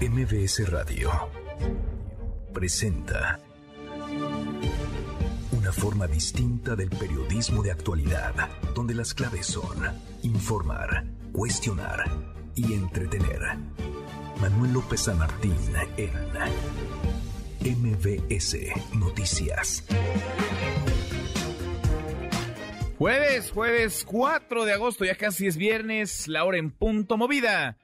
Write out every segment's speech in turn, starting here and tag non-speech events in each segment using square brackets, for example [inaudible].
MBS Radio presenta una forma distinta del periodismo de actualidad, donde las claves son informar, cuestionar y entretener. Manuel López San Martín en MBS Noticias. Jueves, jueves 4 de agosto, ya casi es viernes, la hora en punto movida.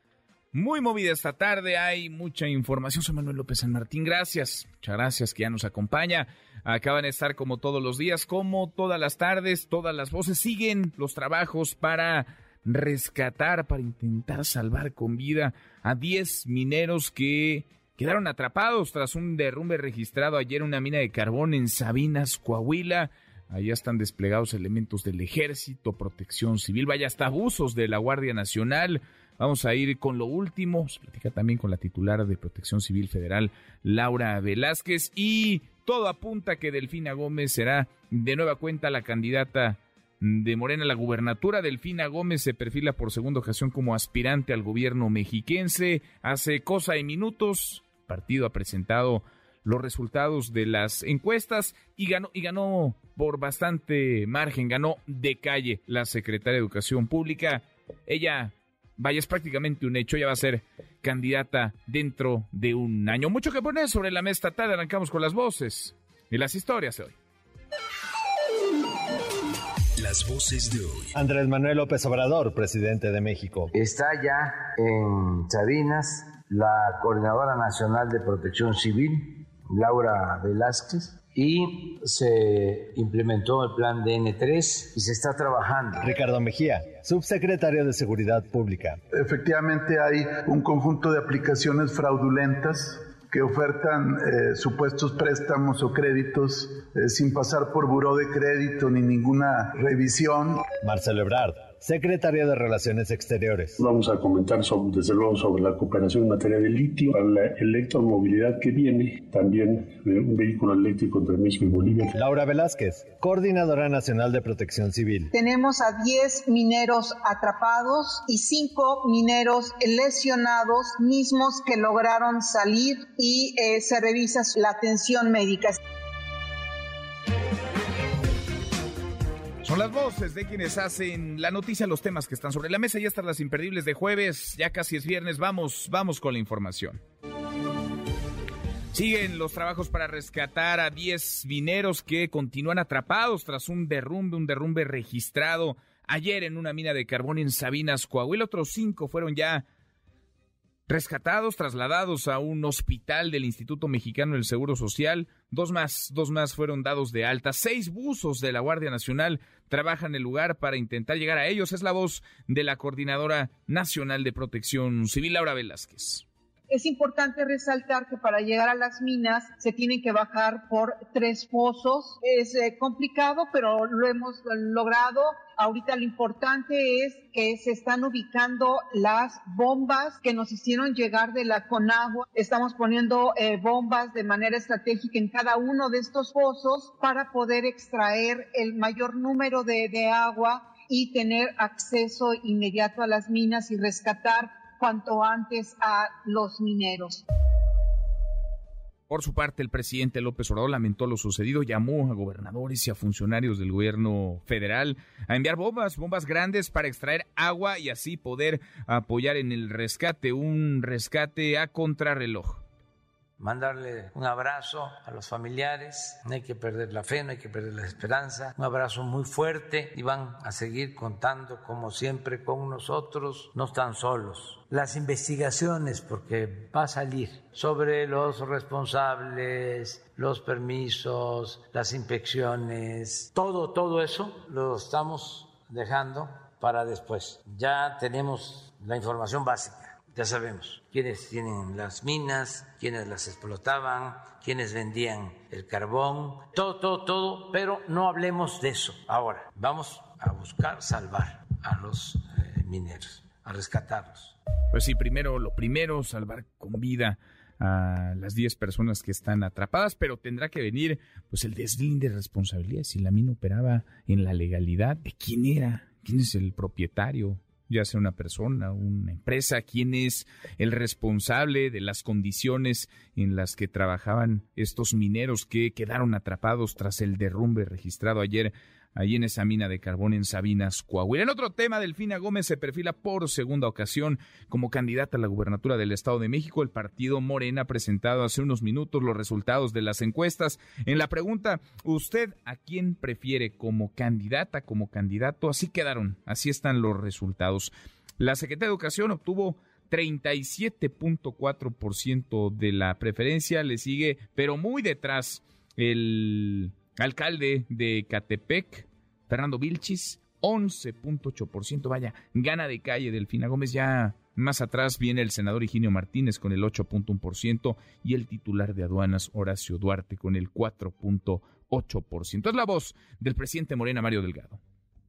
Muy movida esta tarde, hay mucha información. Soy Manuel López San Martín, gracias. Muchas gracias que ya nos acompaña. Acaban de estar como todos los días, como todas las tardes, todas las voces. Siguen los trabajos para rescatar, para intentar salvar con vida a 10 mineros que quedaron atrapados tras un derrumbe registrado ayer en una mina de carbón en Sabinas, Coahuila. Allá están desplegados elementos del ejército, protección civil, vaya hasta abusos de la Guardia Nacional. Vamos a ir con lo último. Se platica también con la titular de Protección Civil Federal, Laura Velázquez. Y todo apunta que Delfina Gómez será de nueva cuenta la candidata de Morena la gubernatura. Delfina Gómez se perfila por segunda ocasión como aspirante al gobierno mexiquense. Hace cosa de minutos, el partido ha presentado los resultados de las encuestas y ganó, y ganó por bastante margen, ganó de calle la secretaria de Educación Pública. Ella vaya, es prácticamente un hecho, ya va a ser candidata dentro de un año. Mucho que poner sobre la mesa tarde, arrancamos con las voces y las historias de hoy. Las voces de hoy. Andrés Manuel López Obrador, presidente de México. Está ya en Sabinas la Coordinadora Nacional de Protección Civil, Laura Velázquez, y se implementó el plan DN3 y se está trabajando. Ricardo Mejía, subsecretario de Seguridad Pública. Efectivamente hay un conjunto de aplicaciones fraudulentas que ofertan eh, supuestos préstamos o créditos eh, sin pasar por buró de crédito ni ninguna revisión. Marcelo Ebrard, secretario de Relaciones Exteriores. Vamos a comentar sobre, desde luego sobre la cooperación en materia de litio, la electromovilidad que viene, también eh, un vehículo eléctrico entre México y Bolivia. Laura Velázquez, coordinadora nacional de Protección Civil. Tenemos a 10 mineros atrapados y 5 mineros lesionados, mismos que lograron salir y eh, se revisa la atención médica. Son las voces de quienes hacen la noticia, los temas que están sobre la mesa. Ya están las imperdibles de jueves, ya casi es viernes. Vamos, vamos con la información. Siguen los trabajos para rescatar a 10 mineros que continúan atrapados tras un derrumbe, un derrumbe registrado ayer en una mina de carbón en Sabinas, Coahuila. Otros cinco fueron ya rescatados, trasladados a un hospital del Instituto Mexicano del Seguro Social. Dos más, dos más fueron dados de alta. Seis buzos de la Guardia Nacional trabajan el lugar para intentar llegar a ellos. Es la voz de la Coordinadora Nacional de Protección Civil, Laura Velázquez. Es importante resaltar que para llegar a las minas se tienen que bajar por tres pozos. Es eh, complicado, pero lo hemos logrado. Ahorita lo importante es que se están ubicando las bombas que nos hicieron llegar de la Conagua. Estamos poniendo eh, bombas de manera estratégica en cada uno de estos pozos para poder extraer el mayor número de, de agua y tener acceso inmediato a las minas y rescatar cuanto antes a los mineros. Por su parte, el presidente López Obrador lamentó lo sucedido, llamó a gobernadores y a funcionarios del gobierno federal a enviar bombas, bombas grandes para extraer agua y así poder apoyar en el rescate, un rescate a contrarreloj mandarle un abrazo a los familiares, no hay que perder la fe, no hay que perder la esperanza, un abrazo muy fuerte y van a seguir contando como siempre con nosotros, no están solos. Las investigaciones, porque va a salir sobre los responsables, los permisos, las inspecciones, todo, todo eso lo estamos dejando para después. Ya tenemos la información básica ya sabemos quiénes tienen las minas, quiénes las explotaban, quiénes vendían el carbón, todo, todo, todo, pero no hablemos de eso ahora. Vamos a buscar salvar a los eh, mineros, a rescatarlos. Pues sí, primero, lo primero, salvar con vida a las 10 personas que están atrapadas, pero tendrá que venir pues el deslinde de responsabilidad. Si la mina operaba en la legalidad, ¿de quién era? ¿Quién es el propietario? Ya sea una persona, una empresa, quién es el responsable de las condiciones en las que trabajaban estos mineros que quedaron atrapados tras el derrumbe registrado ayer allí en esa mina de carbón en Sabinas, Coahuila. En otro tema, Delfina Gómez se perfila por segunda ocasión como candidata a la gubernatura del Estado de México. El partido Morena ha presentado hace unos minutos los resultados de las encuestas. En la pregunta, ¿usted a quién prefiere como candidata, como candidato? Así quedaron, así están los resultados. La Secretaría de Educación obtuvo 37.4% de la preferencia, le sigue, pero muy detrás, el alcalde de Catepec, Fernando Vilchis, 11.8%. Vaya, gana de calle Delfina Gómez. Ya más atrás viene el senador Higinio Martínez con el 8.1% y el titular de aduanas Horacio Duarte con el 4.8%. Es la voz del presidente Morena Mario Delgado.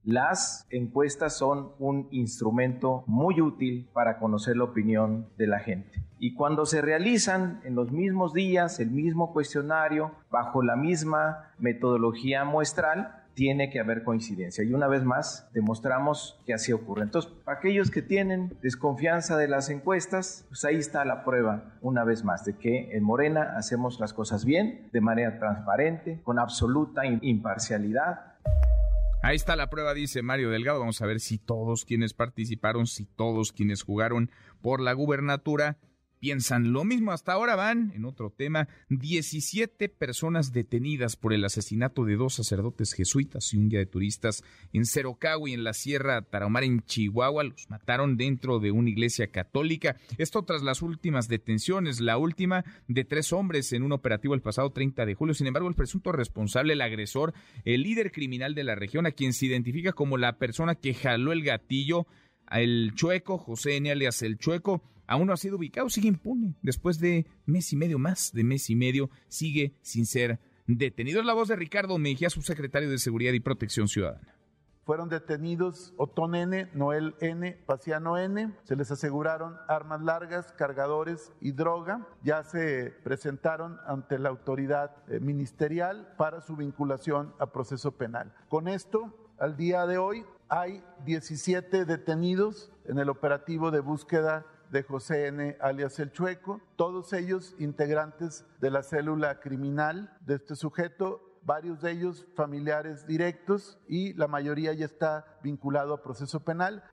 Las encuestas son un instrumento muy útil para conocer la opinión de la gente. Y cuando se realizan en los mismos días el mismo cuestionario, bajo la misma metodología muestral, tiene que haber coincidencia. Y una vez más, demostramos que así ocurre. Entonces, aquellos que tienen desconfianza de las encuestas, pues ahí está la prueba, una vez más, de que en Morena hacemos las cosas bien, de manera transparente, con absoluta imparcialidad Ahí está la prueba, dice Mario Delgado. Vamos a ver si todos quienes participaron, si todos quienes jugaron por la gubernatura piensan lo mismo. Hasta ahora van, en otro tema, 17 personas detenidas por el asesinato de dos sacerdotes jesuitas y un guía de turistas en y en la Sierra Tarahumara, en Chihuahua. Los mataron dentro de una iglesia católica. Esto tras las últimas detenciones, la última de tres hombres en un operativo el pasado 30 de julio. Sin embargo, el presunto responsable, el agresor, el líder criminal de la región, a quien se identifica como la persona que jaló el gatillo, el chueco, José N. alias el chueco, aún no ha sido ubicado, sigue impune. Después de mes y medio más, de mes y medio, sigue sin ser detenido. Es la voz de Ricardo Mejía, subsecretario de Seguridad y Protección Ciudadana. Fueron detenidos Otón N., Noel N., Paciano N. Se les aseguraron armas largas, cargadores y droga. Ya se presentaron ante la autoridad eh, ministerial para su vinculación a proceso penal. Con esto, al día de hoy, hay 17 detenidos en el operativo de búsqueda de José N., alias El Chueco, todos ellos integrantes de la célula criminal de este sujeto, varios de ellos familiares directos y la mayoría ya está vinculado a proceso penal.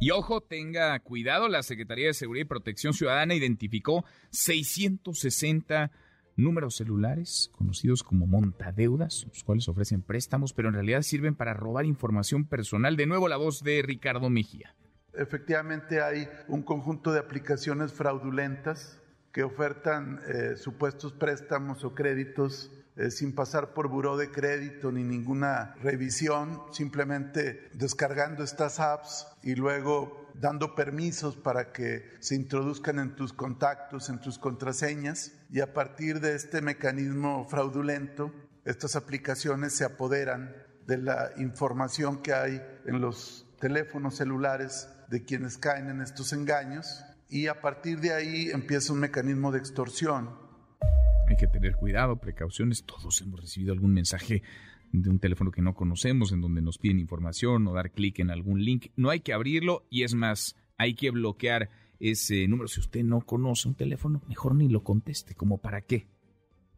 Y ojo, tenga cuidado, la Secretaría de Seguridad y Protección Ciudadana identificó 660 números celulares conocidos como montadeudas, los cuales ofrecen préstamos, pero en realidad sirven para robar información personal. De nuevo la voz de Ricardo Mejía. Efectivamente hay un conjunto de aplicaciones fraudulentas que ofertan eh, supuestos préstamos o créditos eh, sin pasar por buró de crédito ni ninguna revisión, simplemente descargando estas apps y luego dando permisos para que se introduzcan en tus contactos, en tus contraseñas. Y a partir de este mecanismo fraudulento, estas aplicaciones se apoderan de la información que hay en los teléfonos celulares de quienes caen en estos engaños y a partir de ahí empieza un mecanismo de extorsión. Hay que tener cuidado, precauciones. Todos hemos recibido algún mensaje de un teléfono que no conocemos en donde nos piden información o dar clic en algún link. No hay que abrirlo y es más, hay que bloquear ese número. Si usted no conoce un teléfono, mejor ni lo conteste. ¿Como para qué?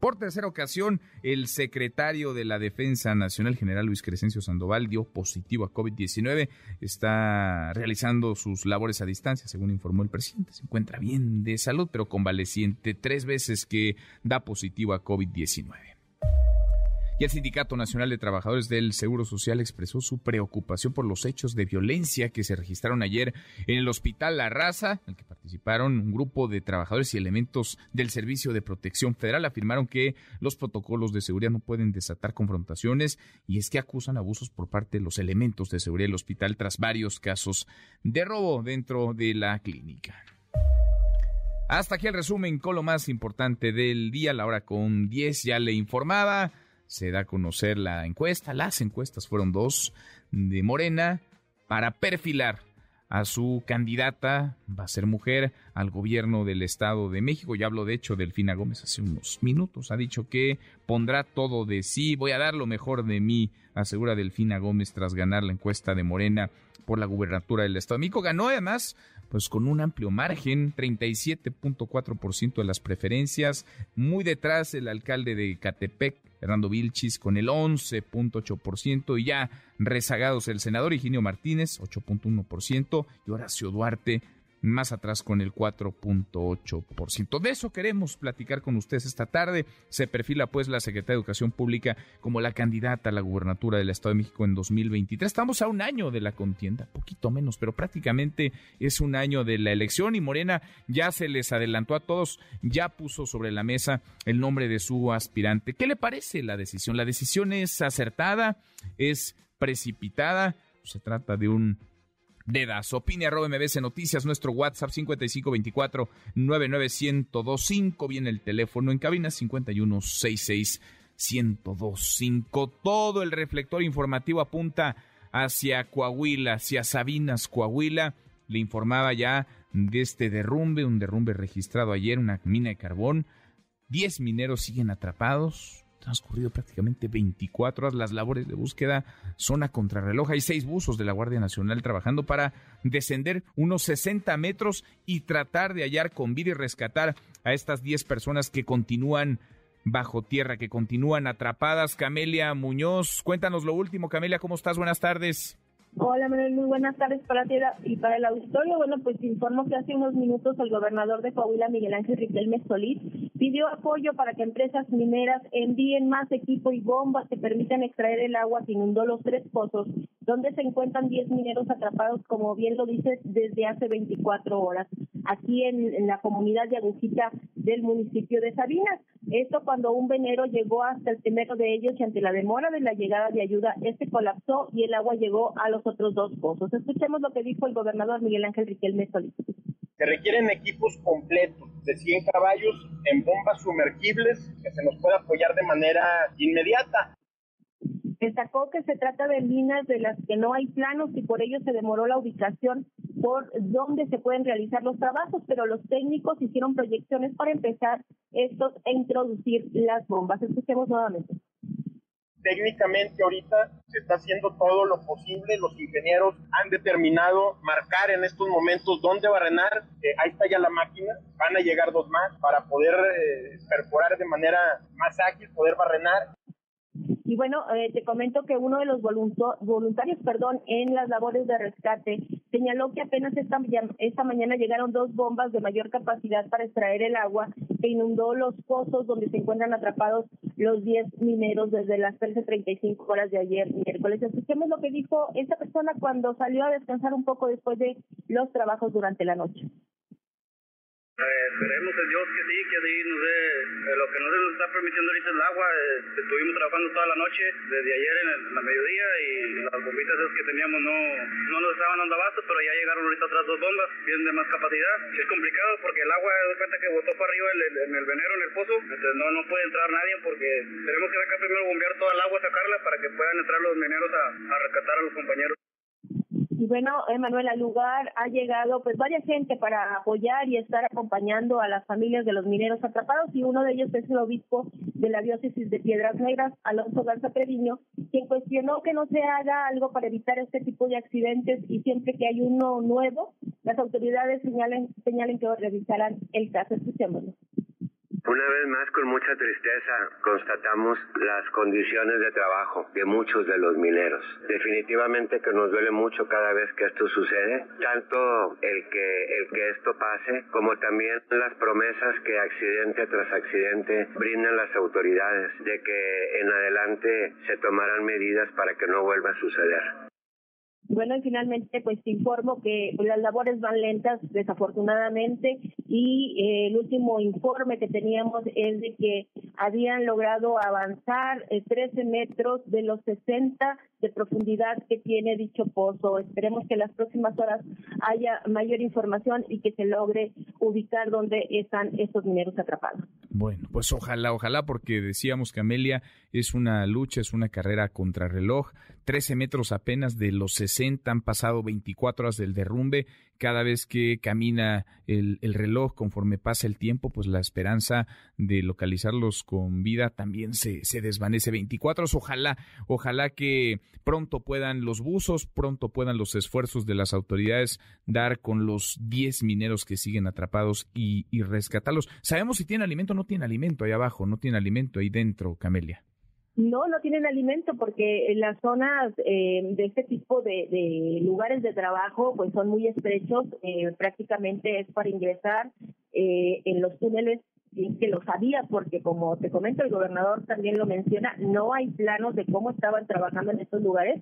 Por tercera ocasión, el secretario de la Defensa Nacional, general Luis Crescencio Sandoval, dio positivo a COVID-19. Está realizando sus labores a distancia, según informó el presidente. Se encuentra bien de salud, pero convaleciente tres veces que da positivo a COVID-19. Y el Sindicato Nacional de Trabajadores del Seguro Social expresó su preocupación por los hechos de violencia que se registraron ayer en el Hospital La Raza, en el que participaron un grupo de trabajadores y elementos del Servicio de Protección Federal. Afirmaron que los protocolos de seguridad no pueden desatar confrontaciones y es que acusan abusos por parte de los elementos de seguridad del hospital tras varios casos de robo dentro de la clínica. Hasta aquí el resumen con lo más importante del día, la hora con 10 ya le informaba se da a conocer la encuesta, las encuestas fueron dos de Morena para perfilar a su candidata, va a ser mujer, al gobierno del Estado de México. Ya hablo de hecho Delfina Gómez hace unos minutos. Ha dicho que pondrá todo de sí, voy a dar lo mejor de mí, asegura Delfina Gómez tras ganar la encuesta de Morena por la gubernatura del Estado de México. Ganó además pues con un amplio margen, 37.4% de las preferencias, muy detrás el alcalde de Catepec, Fernando Vilchis, con el 11.8%, y ya rezagados el senador Higinio Martínez, 8.1%, y Horacio Duarte, más atrás con el 4.8%. De eso queremos platicar con ustedes esta tarde. Se perfila pues la Secretaría de Educación Pública como la candidata a la gubernatura del Estado de México en 2023. Estamos a un año de la contienda, poquito menos, pero prácticamente es un año de la elección y Morena ya se les adelantó a todos, ya puso sobre la mesa el nombre de su aspirante. ¿Qué le parece la decisión? La decisión es acertada, es precipitada, se trata de un dedas. Opine arroba MBC Noticias, nuestro WhatsApp 5524 99125. Viene el teléfono en cabina 5166 1025. Todo el reflector informativo apunta hacia Coahuila, hacia Sabinas, Coahuila. Le informaba ya de este derrumbe, un derrumbe registrado ayer, una mina de carbón. Diez mineros siguen atrapados, transcurrido prácticamente 24 horas. Las labores de búsqueda son a contrarreloj. Hay seis buzos de la Guardia Nacional trabajando para descender unos 60 metros y tratar de hallar con vida y rescatar a estas 10 personas que continúan bajo tierra, que continúan atrapadas. Camelia Muñoz, cuéntanos lo último. Camelia, ¿cómo estás? Buenas tardes. Hola, Manuel, muy buenas tardes para ti y para el auditorio. Bueno, pues informo que hace unos minutos el gobernador de Coahuila, Miguel Ángel Riquelme Solís, pidió apoyo para que empresas mineras envíen más equipo y bombas que permitan extraer el agua que inundó los tres pozos, donde se encuentran 10 mineros atrapados, como bien lo dices, desde hace 24 horas, aquí en, en la comunidad de Agujita del municipio de Sabinas. Esto cuando un venero llegó hasta el primero de ellos y ante la demora de la llegada de ayuda, este colapsó y el agua llegó a los otros dos pozos. Escuchemos lo que dijo el gobernador Miguel Ángel Riquelme Solís. Se requieren equipos completos de 100 caballos en bombas sumergibles que se nos pueda apoyar de manera inmediata. Destacó que se trata de minas de las que no hay planos y por ello se demoró la ubicación por donde se pueden realizar los trabajos, pero los técnicos hicieron proyecciones para empezar estos e introducir las bombas. Escuchemos nuevamente técnicamente ahorita se está haciendo todo lo posible, los ingenieros han determinado marcar en estos momentos dónde barrenar, eh, ahí está ya la máquina, van a llegar dos más para poder eh, perforar de manera más ágil, poder barrenar. Y bueno, eh, te comento que uno de los voluntarios perdón, en las labores de rescate señaló que apenas esta, esta mañana llegaron dos bombas de mayor capacidad para extraer el agua que inundó los pozos donde se encuentran atrapados los 10 mineros desde las 13.35 horas de ayer miércoles. Escuchemos lo que dijo esta persona cuando salió a descansar un poco después de los trabajos durante la noche. Eh, esperemos en Dios que sí, que sí nos dé eh, lo que no se nos está permitiendo ahorita el agua. Eh, estuvimos trabajando toda la noche, desde ayer en, la mediodía, y las bombitas que teníamos no, no nos estaban dando abasto, pero ya llegaron ahorita otras dos bombas, bien de más capacidad. Es complicado porque el agua, de cuenta que botó para arriba en el venero, en el pozo, entonces no, no puede entrar nadie porque tenemos que sacar primero bombear toda el agua, sacarla para que puedan entrar los mineros a, a rescatar a los compañeros. Y bueno, Emanuel, al lugar ha llegado pues varias gente para apoyar y estar acompañando a las familias de los mineros atrapados y uno de ellos es el obispo de la diócesis de Piedras Negras, Alonso Garza Treviño, quien cuestionó que no se haga algo para evitar este tipo de accidentes y siempre que hay uno nuevo, las autoridades señalen, señalen que revisarán el caso. Escuchémoslo. Una vez más, con mucha tristeza, constatamos las condiciones de trabajo de muchos de los mineros. Definitivamente que nos duele mucho cada vez que esto sucede, tanto el que, el que esto pase, como también las promesas que accidente tras accidente brindan las autoridades de que en adelante se tomarán medidas para que no vuelva a suceder. Bueno, y finalmente, pues te informo que las labores van lentas, desafortunadamente, y eh, el último informe que teníamos es de que habían logrado avanzar 13 eh, metros de los 60 de profundidad que tiene dicho pozo. Esperemos que en las próximas horas haya mayor información y que se logre ubicar dónde están estos mineros atrapados. Bueno, pues ojalá, ojalá, porque decíamos que Amelia es una lucha, es una carrera contra reloj. 13 metros apenas de los 60, han pasado 24 horas del derrumbe. Cada vez que camina el, el reloj, conforme pasa el tiempo, pues la esperanza de localizar los mineros con vida también se, se desvanece. 24 ojalá, ojalá que pronto puedan los buzos, pronto puedan los esfuerzos de las autoridades dar con los 10 mineros que siguen atrapados y, rescatarlos. Sabemos si tienen alimento o no tienen alimento ahí abajo, no tienen alimento ahí dentro, Camelia. No, no tienen alimento porque las zonas eh, de este tipo de, lugares de trabajo pues son muy estrechos, eh, prácticamente es para ingresar eh, en los túneles que lo sabía porque como te comento el gobernador también lo menciona, no hay planos de cómo estaban trabajando en estos lugares,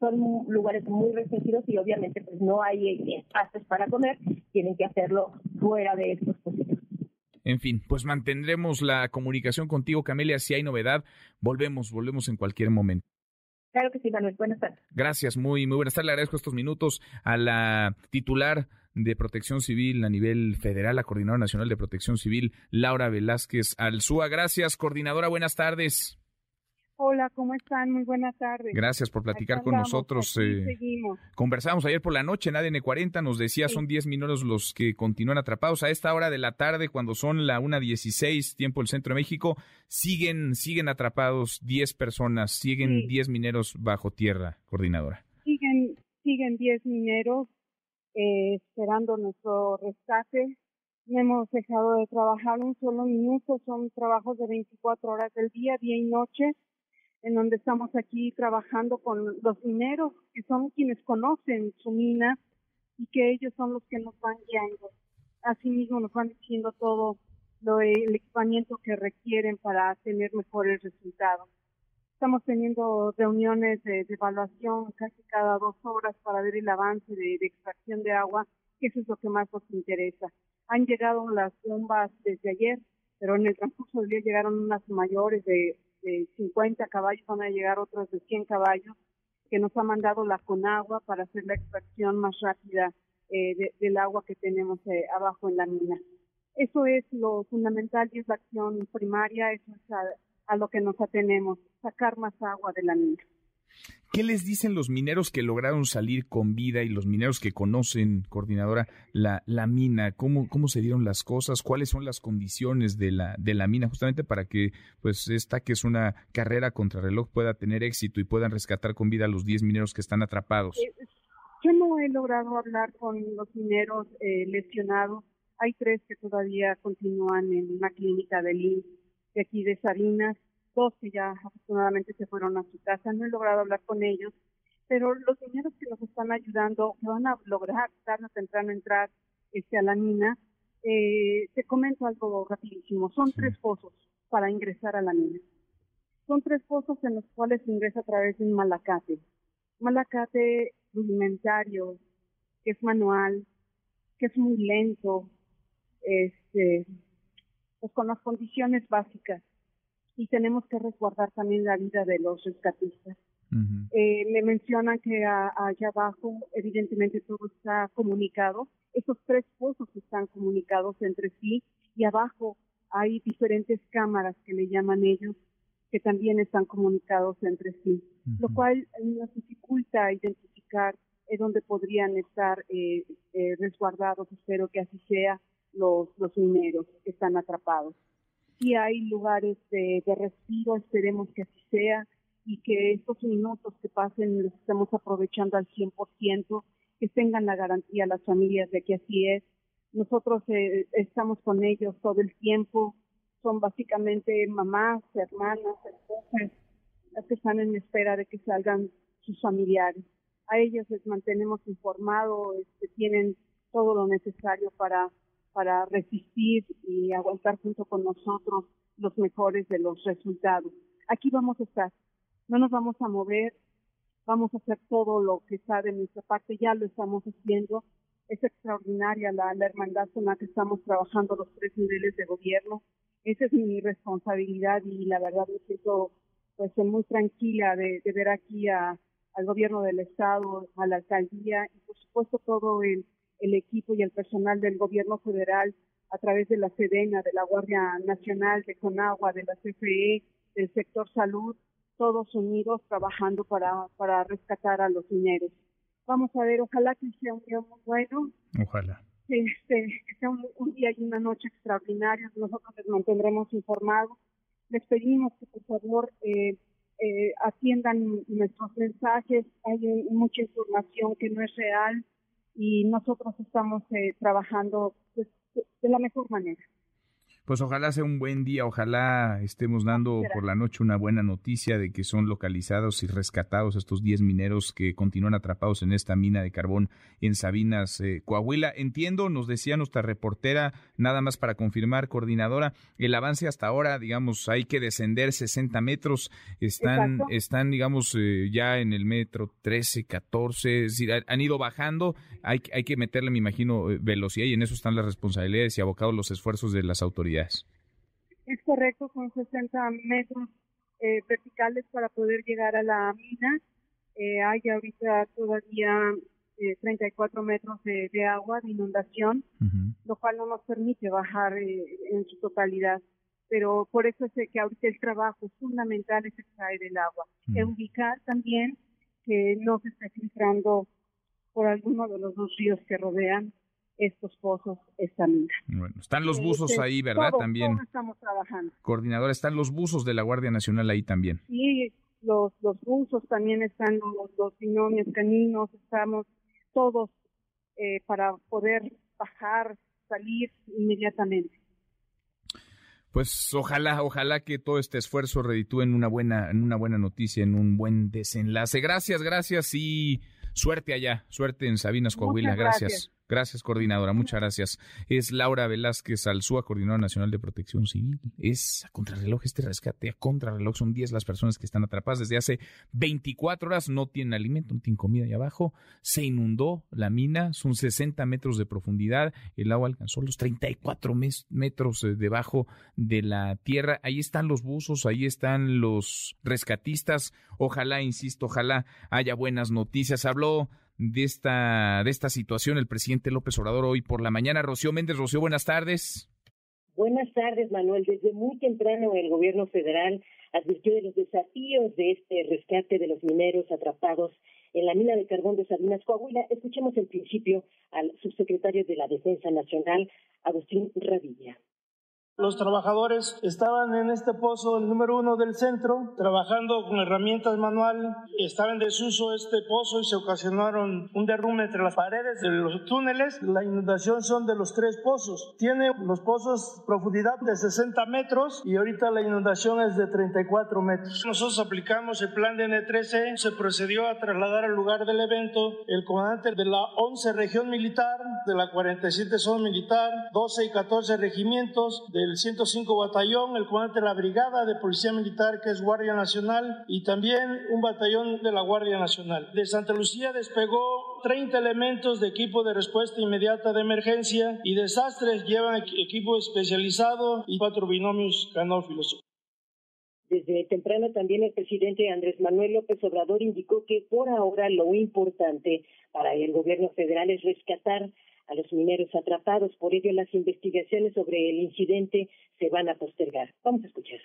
son lugares muy restringidos y obviamente pues no hay espacios para comer, tienen que hacerlo fuera de estos posibles. En fin, pues mantendremos la comunicación contigo, Camelia. Si hay novedad, volvemos, volvemos en cualquier momento. Claro que sí, Manuel. Buenas tardes. Gracias, muy, muy buenas tardes. Le agradezco estos minutos a la titular de Protección Civil a nivel federal, la Coordinadora Nacional de Protección Civil, Laura Velázquez Alzúa. Gracias, coordinadora. Buenas tardes. Hola, ¿cómo están? Muy buenas tardes. Gracias por platicar con nosotros. Eh, seguimos. Conversamos ayer por la noche en ADN 40, nos decía son 10 minutos los que continúan atrapados. A esta hora de la tarde, cuando son la 1.16, tiempo del centro de México, siguen, siguen atrapados 10 personas, siguen 10 mineros bajo tierra, coordinadora. Siguen, siguen 10 mineros eh, esperando nuestro rescate. No hemos dejado de trabajar un solo minuto, son trabajos de 24 horas del día, día y noche en donde estamos aquí trabajando con los mineros, que son quienes conocen su mina y que ellos son los que nos van guiando. Asimismo nos van diciendo todo lo, el equipamiento que requieren para tener mejores resultados. Estamos teniendo reuniones de, evaluación casi cada dos horas para ver el avance de, de extracción de agua, que eso es lo que más nos interesa. Han llegado las bombas desde ayer, pero en el transcurso del día llegaron unas mayores de de 50 caballos, van a llegar otros de 100 caballos, que nos ha mandado la Conagua para hacer la extracción más rápida eh, del agua que tenemos eh, abajo en la mina. Eso es lo fundamental y es la acción primaria, eso es a lo que nos atenemos, sacar más agua de la mina. ¿Qué les dicen los mineros que lograron salir con vida y los mineros que conocen, coordinadora, la, la mina? ¿Cómo, ¿Cómo se dieron las cosas? ¿Cuáles son las condiciones de la, de la mina? Justamente para que pues esta que es una carrera contra reloj pueda tener éxito y puedan rescatar con vida a los 10 mineros que están atrapados. Eh, yo no he logrado hablar con los mineros eh, lesionados. Hay tres que todavía continúan en una clínica de IMSS de aquí de Sarinas dos que ya afortunadamente se fueron a su casa, no he logrado hablar con ellos, pero los mineros que nos están ayudando, que van a lograr tarde o temprano entrar este, a la mina, eh, te comento algo rapidísimo, son tres pozos para ingresar a la mina. Son tres pozos en los cuales se ingresa a través de un malacate. Malacate rudimentario, que es manual, que es muy lento, este, pues con las condiciones básicas. Y tenemos que resguardar también la vida de los rescatistas. eh, me mencionan que allá abajo, evidentemente todo está comunicado. Esos tres pozos están comunicados entre sí. Y abajo hay diferentes cámaras que le llaman ellos que también están comunicados entre sí, lo cual nos dificulta identificar eh, dónde podrían estar eh, eh, resguardados, espero que así sea, los, los mineros que están atrapados si hay lugares de, respiro, esperemos que así sea y que estos minutos que pasen los estemos aprovechando al 100%, que tengan la garantía las familias de que así es. Nosotros eh, estamos con ellos todo el tiempo, son básicamente mamás, hermanas, esposas, las que están en espera de que salgan sus familiares. A ellos les mantenemos informados, este, tienen todo lo necesario para para resistir y aguantar junto con nosotros los mejores de los resultados. Aquí vamos a estar, no nos vamos a mover, vamos a hacer todo lo que está de nuestra parte, ya lo estamos haciendo. Es extraordinaria la, hermandad con la que estamos trabajando los tres niveles de gobierno. Esa es mi responsabilidad y la verdad me siento pues muy tranquila de, ver aquí a, al gobierno del estado, a la alcaldía y por supuesto todo el el equipo y el personal del gobierno federal a través de la Sedena, de la Guardia Nacional, de Conagua, de la CFE, del sector salud, todos unidos trabajando para, para rescatar a los mineros. Vamos a ver, ojalá que sea un día muy bueno. Ojalá. este, que sea un, día y una noche extraordinarios. Nosotros les mantendremos informados. Les pedimos que por favor eh, eh, atiendan nuestros mensajes. Hay mucha información que no es real y nosotros estamos eh, trabajando pues, de la mejor manera. Pues ojalá sea un buen día, ojalá estemos dando por la noche una buena noticia de que son localizados y rescatados estos 10 mineros que continúan atrapados en esta mina de carbón en Sabinas, eh, Coahuila. Entiendo, nos decía nuestra reportera, nada más para confirmar, coordinadora, el avance hasta ahora, digamos, hay que descender 60 metros, están, están digamos, eh, ya en el metro 13, 14, es decir, han ido bajando, hay, hay que meterle, me imagino, eh, velocidad y en eso están las responsabilidades y abocados los esfuerzos de las autoridades. Es correcto, son 60 metros eh, verticales para poder llegar a la mina. Eh, hay ahorita todavía 34 eh, metros de, agua, de inundación, lo cual no nos permite bajar en su totalidad. Pero por eso es que ahorita el trabajo fundamental es extraer el agua. E ubicar también que no se esté filtrando por alguno de los dos ríos que rodean estos pozos, esta mina. Bueno, están los buzos este, ahí, ¿verdad? también. estamos trabajando. Coordinadora, están los buzos de la Guardia Nacional ahí también. Sí, los, los buzos también están, los, los binomios caninos, estamos todos eh, para poder bajar, salir inmediatamente. Pues ojalá, ojalá que todo este esfuerzo reditúe en una buena, en una buena noticia, en un buen desenlace. Gracias, gracias y suerte allá, suerte en Sabinas, Coahuila. gracias. Gracias, coordinadora. Muchas gracias. Es Laura Velázquez Alzúa, coordinadora nacional de protección civil. Es a contrarreloj este rescate, a contrarreloj. Son 10 las personas que están atrapadas desde hace 24 horas. No tienen alimento, no tienen comida ahí abajo. Se inundó la mina, son 60 metros de profundidad. El agua alcanzó los 34 metros eh, debajo de la tierra. Ahí están los buzos, ahí están los rescatistas. Ojalá, insisto, ojalá haya buenas noticias. Habló de esta, de esta situación el presidente López Obrador hoy por la mañana. Rocío Méndez, Rocío, buenas tardes. Buenas tardes, Manuel. Desde muy temprano el gobierno federal advirtió de los desafíos de este rescate de los mineros atrapados en la mina de carbón de Sabinas, Coahuila. Escuchemos en principio al subsecretario de la Defensa Nacional, Agustín Radilla. Los trabajadores estaban en este pozo, el número uno del centro, trabajando con herramientas manuales. Estaba en desuso este pozo y se ocasionaron un derrumbe entre las paredes de los túneles. La inundación son de los tres pozos. Tiene los pozos profundidad de 60 metros y ahorita la inundación es de 34 metros. Nosotros aplicamos el plan de N13. Se procedió a trasladar al lugar del evento el comandante de la 11 región militar, de la 47 zona militar, 12 y 14 regimientos, de el 105 Batallón, el comandante de la Brigada de Policía Militar, que es Guardia Nacional, y también un batallón de la Guardia Nacional. De Santa Lucía despegó 30 elementos de equipo de respuesta inmediata de emergencia y desastres. Llevan equipo especializado y cuatro binomios canófilos. Desde temprano también el presidente Andrés Manuel López Obrador indicó que por ahora lo importante para el gobierno federal es rescatar a los mineros atrapados. Por ello, las investigaciones sobre el incidente se van a postergar. Vamos a escuchar.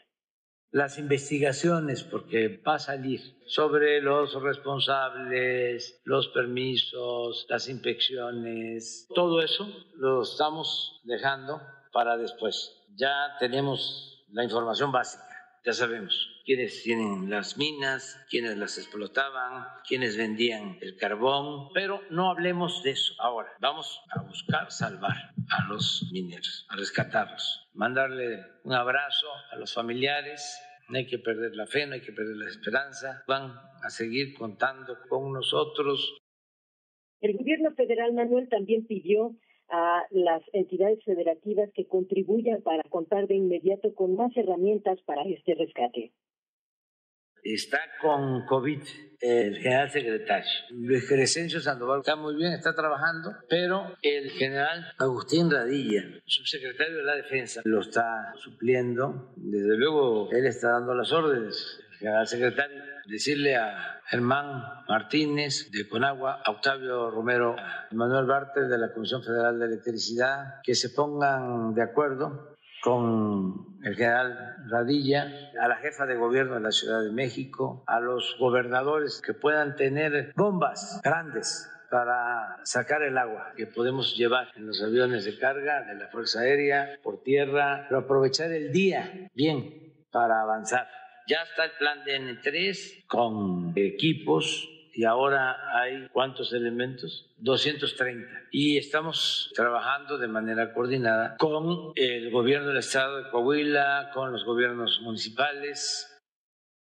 Las investigaciones, porque va a salir sobre los responsables, los permisos, las inspecciones, todo eso lo estamos dejando para después. Ya tenemos la información básica, ya sabemos quiénes tienen las minas, quiénes las explotaban, quiénes vendían el carbón, pero no hablemos de eso ahora. Vamos a buscar salvar a los mineros, a rescatarlos, mandarle un abrazo a los familiares. No hay que perder la fe, no hay que perder la esperanza. Van a seguir contando con nosotros. El gobierno federal, Manuel, también pidió a las entidades federativas que contribuyan para contar de inmediato con más herramientas para este rescate. Está con COVID el general secretario. Luis Crescencio Sandoval está muy bien, está trabajando, pero el general Agustín Radilla, subsecretario de la Defensa, lo está supliendo. Desde luego, él está dando las órdenes. El general secretario, decirle a Germán Martínez de Conagua, a Octavio Romero, a Manuel Bartel de la Comisión Federal de Electricidad, que se pongan de acuerdo con el general Radilla, a la jefa de gobierno de la Ciudad de México, a los gobernadores que puedan tener bombas grandes para sacar el agua que podemos llevar en los aviones de carga de la Fuerza Aérea, por tierra, pero aprovechar el día bien para avanzar. Ya está el plan de N3 con equipos y ahora hay cuántos elementos? 230. Y estamos trabajando de manera coordinada con el gobierno del estado de Coahuila, con los gobiernos municipales.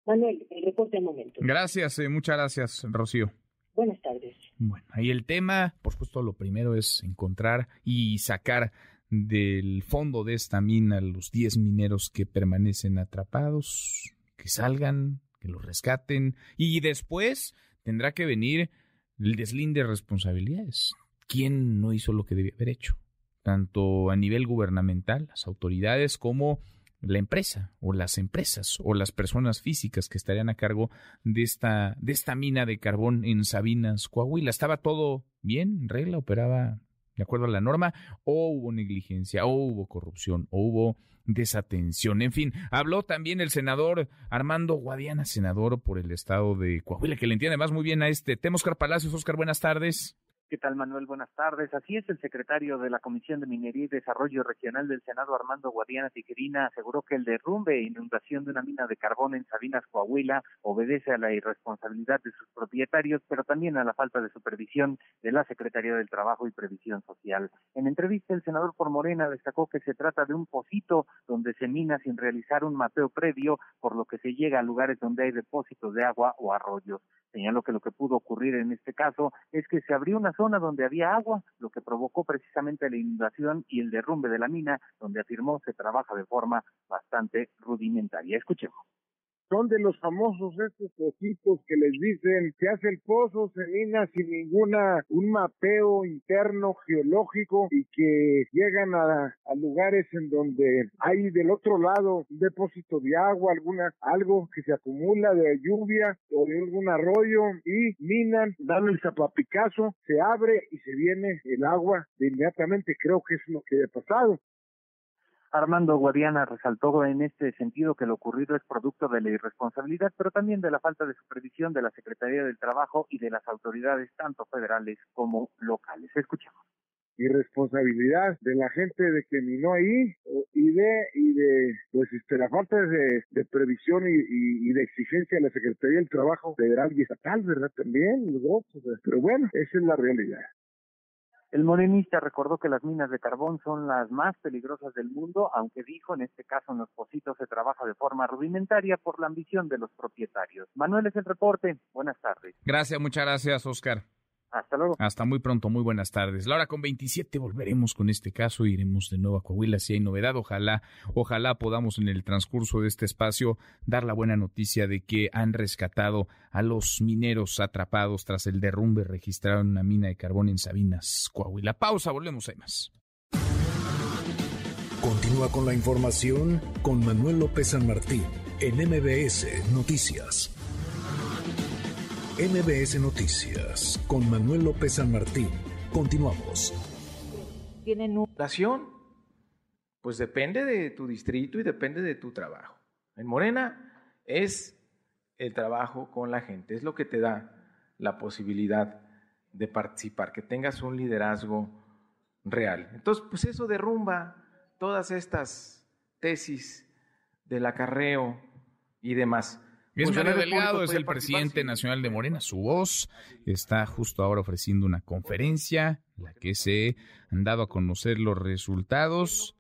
Manuel, el reporte al momento. Gracias, eh, muchas gracias, Rocío. Buenas tardes. Bueno, ahí el tema, por supuesto, lo primero es encontrar y sacar del fondo de esta mina los 10 mineros que permanecen atrapados, que salgan, que los rescaten y después tendrá que venir el deslinde de responsabilidades. ¿Quién no hizo lo que debía haber hecho? Tanto a nivel gubernamental, las autoridades, como la empresa o las empresas o las personas físicas que estarían a cargo de esta, de esta mina de carbón en Sabinas, Coahuila. ¿Estaba todo bien, en regla? ¿Operaba de acuerdo a la norma? ¿O hubo negligencia? ¿O hubo corrupción? ¿O hubo desatención? En fin, habló también el senador Armando Guadiana, senador por el estado de Coahuila, que le entiende más muy bien a este tema. Oscar Palacios, Oscar, buenas tardes. ¿Qué tal, Manuel? Buenas tardes. Así es, el secretario de la Comisión de Minería y Desarrollo Regional del Senado, Armando Guadiana Tijerina, aseguró que el derrumbe e inundación de una mina de carbón en Sabinas, Coahuila, obedece a la irresponsabilidad de sus propietarios, pero también a la falta de supervisión de la Secretaría del Trabajo y Previsión Social. En entrevista, el senador por Morena destacó que se trata de un pocito donde se mina sin realizar un mapeo previo, por lo que se llega a lugares donde hay depósitos de agua o arroyos. Señaló que lo que pudo ocurrir en este caso es que se abrió una zona donde había agua, lo que provocó precisamente la inundación y el derrumbe de la mina, donde afirmó se trabaja de forma bastante rudimentaria. Escuchemos son de los famosos estos pocitos que les dicen que hace el pozo, se mina sin ninguna, un mapeo interno geológico y que llegan a, lugares en donde hay del otro lado un depósito de agua, alguna, algo que se acumula de lluvia o de algún arroyo y minan, dan el zapapicazo, se abre y se viene el agua de inmediatamente, creo que es lo que ha pasado. Armando Guadiana resaltó en este sentido que lo ocurrido es producto de la irresponsabilidad, pero también de la falta de supervisión de la Secretaría del Trabajo y de las autoridades tanto federales como locales. Escuchamos irresponsabilidad de la gente de que minó ahí y de y de pues este, la falta de, previsión y, de exigencia de la Secretaría del Trabajo federal y estatal, ¿verdad? También, pero bueno, esa es la realidad. El morenista recordó que las minas de carbón son las más peligrosas del mundo, aunque dijo en este caso en los pocitos se trabaja de forma rudimentaria por la ambición de los propietarios. Manuel es el reporte. Buenas tardes. Gracias, muchas gracias, Oscar. Hasta luego. Hasta muy pronto, muy buenas tardes. La hora con 27 volveremos con este caso, iremos de nuevo a Coahuila si hay novedad. Ojalá, ojalá podamos en el transcurso de este espacio dar la buena noticia de que han rescatado a los mineros atrapados tras el derrumbe registrado en una mina de carbón en Sabinas, Coahuila. Pausa, volvemos, hay más. Continúa con la información con Manuel López San Martín en MBS Noticias. MBS Noticias con Manuel López San Martín. Continuamos. ¿Tienen nación? Pues depende de tu distrito y depende de tu trabajo. En Morena es el trabajo con la gente, es lo que te da la posibilidad de participar, que tengas un liderazgo real. Entonces, pues eso derrumba todas estas tesis del acarreo y demás. Bien, Manuel Delgado es el presidente nacional de Morena. Su voz está justo ahora ofreciendo una conferencia en la que se han dado a conocer los resultados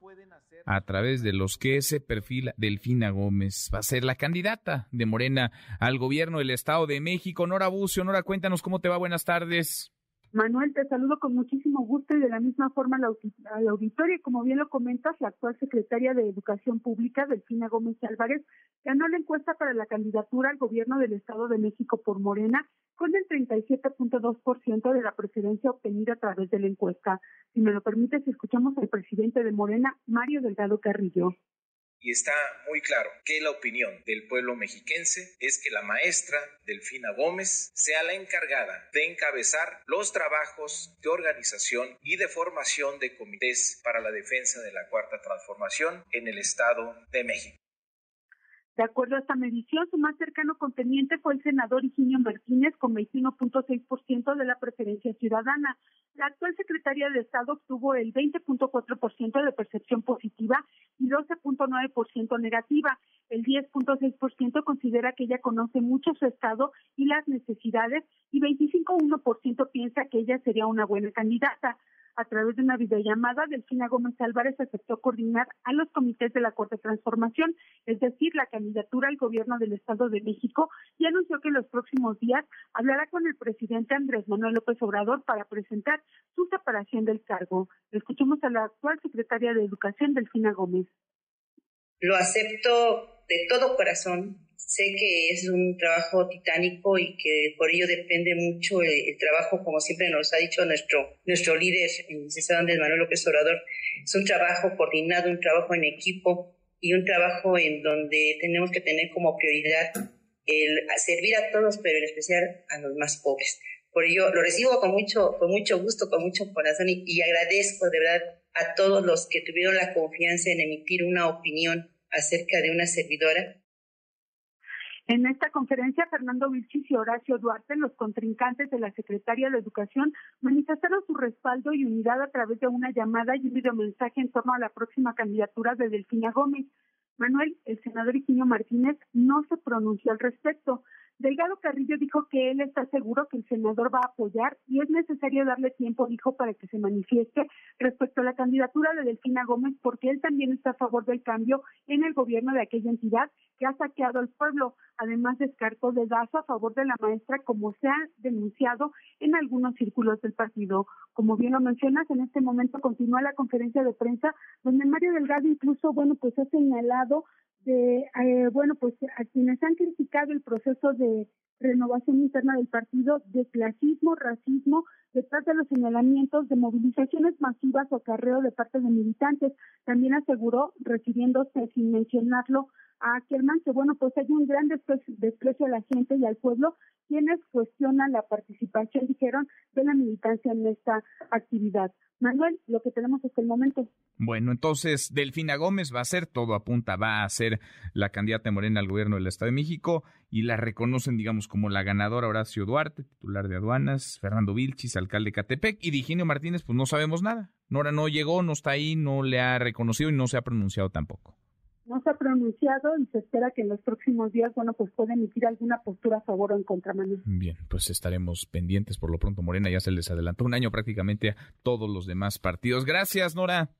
a través de los que se perfila Delfina Gómez. Va a ser la candidata de Morena al gobierno del Estado de México. Nora Bucio, Nora, cuéntanos cómo te va. Buenas tardes. Manuel, te saludo con muchísimo gusto y de la misma forma al auditorio. Como bien lo comentas, la actual secretaria de Educación Pública, Delfina Gómez Álvarez, ganó la encuesta para la candidatura al gobierno del Estado de México por Morena con el 37.2% de la presidencia obtenida a través de la encuesta. Si me lo permites, escuchamos al presidente de Morena, Mario Delgado Carrillo y está muy claro que la opinión del pueblo mexiquense es que la maestra Delfina Gómez sea la encargada de encabezar los trabajos de organización y de formación de comités para la defensa de la cuarta transformación en el Estado de México. De acuerdo a esta medición, su más cercano contendiente fue el senador Higinio Martínez con 21.6% de la preferencia ciudadana. La actual secretaria de Estado obtuvo el 20.4% de percepción positiva y 12.9% negativa. El 10.6% considera que ella conoce mucho su estado y las necesidades y 25.1% piensa que ella sería una buena candidata a través de una videollamada, Delfina Gómez Álvarez aceptó coordinar a los comités de la Corte de Transformación, es decir, la candidatura al gobierno del Estado de México, y anunció que en los próximos días hablará con el presidente Andrés Manuel López Obrador para presentar su separación del cargo. Escuchemos a la actual secretaria de Educación, Delfina Gómez. Lo acepto de todo corazón Sé que es un trabajo titánico y que por ello depende mucho el, trabajo, como siempre nos ha dicho nuestro, nuestro líder, el licenciado Andrés Manuel López Obrador, es un trabajo coordinado, un trabajo en equipo y un trabajo en donde tenemos que tener como prioridad el servir a todos, pero en especial a los más pobres. Por ello lo recibo con mucho, con mucho gusto, con mucho corazón y, y agradezco de verdad a todos los que tuvieron la confianza en emitir una opinión acerca de una servidora en esta conferencia, Fernando Vilchis y Horacio Duarte, los contrincantes de la Secretaría de Educación, manifestaron su respaldo y unidad a través de una llamada y un videomensaje en torno a la próxima candidatura de Delfina Gómez. Manuel, el senador Higinio Martínez, no se pronunció al respecto. Delgado Carrillo dijo que él está seguro que el senador va a apoyar y es necesario darle tiempo, dijo, para que se manifieste respecto a la candidatura de Delfina Gómez, porque él también está a favor del cambio en el gobierno de aquella entidad que ha saqueado al pueblo. Además, descartó dedazo a favor de la maestra, como se ha denunciado en algunos círculos del partido. Como bien lo mencionas, en este momento continúa la conferencia de prensa, donde Mario Delgado incluso, bueno, pues ha señalado de, eh, bueno, pues a quienes han criticado el proceso de renovación interna del partido, de clasismo, racismo, detrás de los señalamientos de movilizaciones masivas o carreo de parte de militantes. También aseguró, refiriéndose sin mencionarlo a Ackerman, que bueno, pues hay un gran desprecio, a la gente y al pueblo, quienes cuestionan la participación, dijeron, de la militancia en esta actividad. Manuel, lo que tenemos hasta el momento. Bueno, entonces Delfina Gómez va a ser, todo apunta, va a ser la candidata Morena al gobierno del Estado de México y la reconocen, digamos, como la ganadora Horacio Duarte, titular de aduanas, Fernando Vilchis, alcalde de Catepec, y Diginio Martínez, pues no sabemos nada. Nora no llegó, no está ahí, no le ha reconocido y no se ha pronunciado tampoco no se ha pronunciado y se espera que en los próximos días, bueno, pues pueda emitir alguna postura a favor o en contra, Manuel. Bien, pues estaremos pendientes. Por lo pronto, Morena ya se les adelantó un año prácticamente a todos los demás partidos. Gracias, Nora.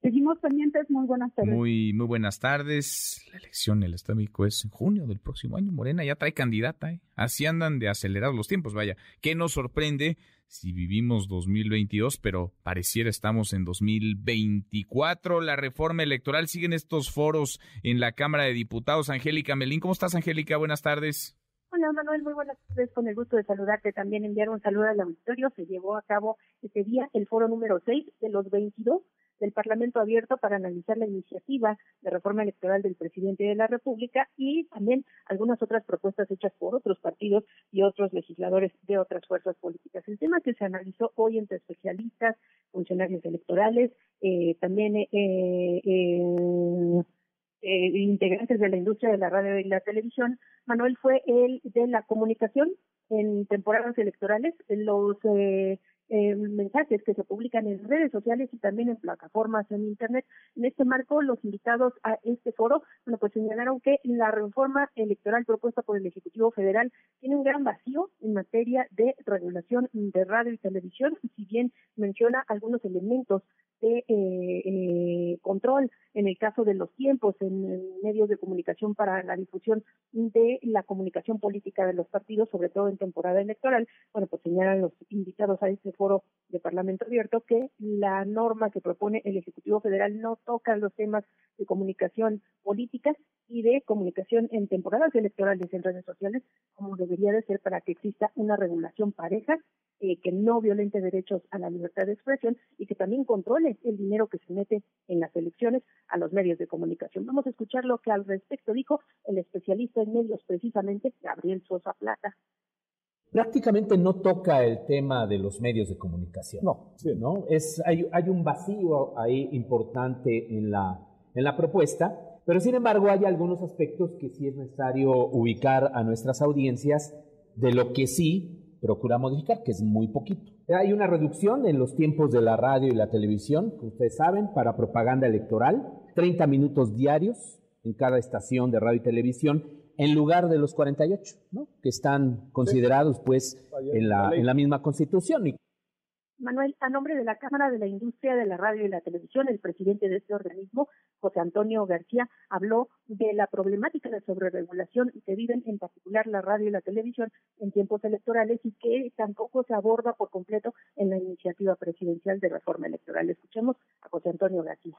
Seguimos pendientes, muy buenas tardes. Muy, muy buenas tardes. La elección en el Estado de México es en junio del próximo año. Morena ya trae candidata, ¿eh? Así andan de acelerar los tiempos, vaya. ¿Qué nos sorprende si vivimos 2022, pero pareciera estamos en 2024. La reforma electoral, siguen estos foros en la Cámara de Diputados. Angélica Melín, ¿cómo estás, Angélica? Buenas tardes. Hola Manuel, muy buenas tardes. Con el gusto de saludarte, también enviar un saludo al auditorio. Se llevó a cabo este día el foro número 6 de los 22 del Parlamento abierto para analizar la iniciativa de reforma electoral del presidente de la República y también algunas otras propuestas hechas por otros partidos y otros legisladores de otras fuerzas políticas. El tema que se analizó hoy entre especialistas, funcionarios electorales, eh, también eh, eh, integrantes de la industria de la radio y la televisión, Manuel, fue el de la comunicación en temporadas electorales, los eh, mensajes que se publican en redes sociales y también en plataformas en Internet. En este marco, los invitados a este foro, bueno, pues señalaron que la reforma electoral propuesta por el Ejecutivo Federal tiene un gran vacío en materia de regulación de radio y televisión, si bien menciona algunos elementos de eh, eh, control en el caso de los tiempos en, medios de comunicación para la difusión de la comunicación política de los partidos, sobre todo en temporada electoral. Bueno, pues señalan los invitados a este foro de Parlamento Abierto que la norma que propone el Ejecutivo Federal no toca los temas de comunicación política y de comunicación en temporadas electorales en redes sociales, como debería de ser para que exista una regulación pareja eh, que no violente derechos a la libertad de expresión y que también controle el dinero que se mete en las elecciones a los medios de comunicación. Vamos a escuchar lo que al respecto dijo el especialista en medios, precisamente Gabriel Sosa Plata. Prácticamente no toca el tema de los medios de comunicación. No, ¿no? Es, hay, hay un vacío ahí importante en la, en la propuesta Pero sin embargo hay algunos aspectos que sí es necesario ubicar a nuestras audiencias de lo que sí procura modificar, que es muy poquito. Hay una reducción en los tiempos de la radio y la televisión, que ustedes saben, para propaganda electoral, 30 minutos diarios en cada estación de radio y televisión, en lugar de los 48, ¿no? que están considerados pues en la, en la misma constitución. Manuel, a nombre de la Cámara de la Industria de la Radio y la Televisión, el presidente de este organismo, José Antonio García, habló de la problemática de sobreregulación que viven en particular la radio y la televisión en tiempos electorales y que tampoco se aborda por completo en la iniciativa presidencial de reforma electoral. Escuchemos a José Antonio García.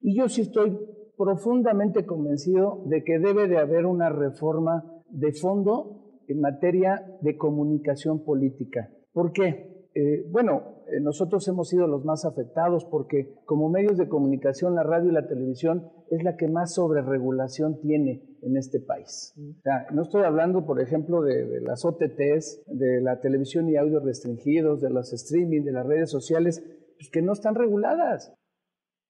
Y yo sí estoy profundamente convencido de que debe de haber una reforma de fondo en materia de comunicación política. ¿Por qué? Eh, bueno, eh, nosotros hemos sido los más afectados porque como medios de comunicación, la radio y la televisión es la que más sobreregulación tiene en este país. no estoy hablando, por ejemplo, de, de, las OTTs, de la televisión y audio restringidos, de los streaming, de las redes sociales, pues que no están reguladas.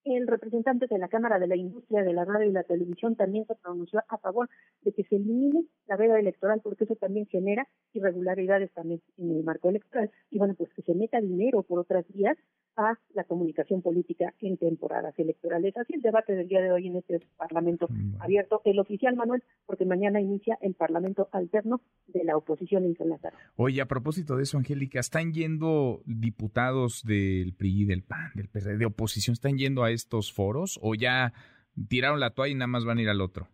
El representante de la Cámara de la Industria de la Radio y la Televisión también se pronunció a favor de que se elimine la veda electoral porque eso también genera irregularidades también en el marco electoral. Y bueno, pues que se meta dinero por otras vías a la comunicación política en temporadas electorales. Así el debate del día de hoy en este Parlamento mm, abierto, el oficial Manuel, porque mañana inicia el Parlamento alterno de la oposición en tarde. Oye, a propósito de eso, Angélica, ¿están yendo diputados del PRI, del PAN, del PRD, de oposición, están yendo a estos foros o ya tiraron la toalla y nada más van a ir al otro?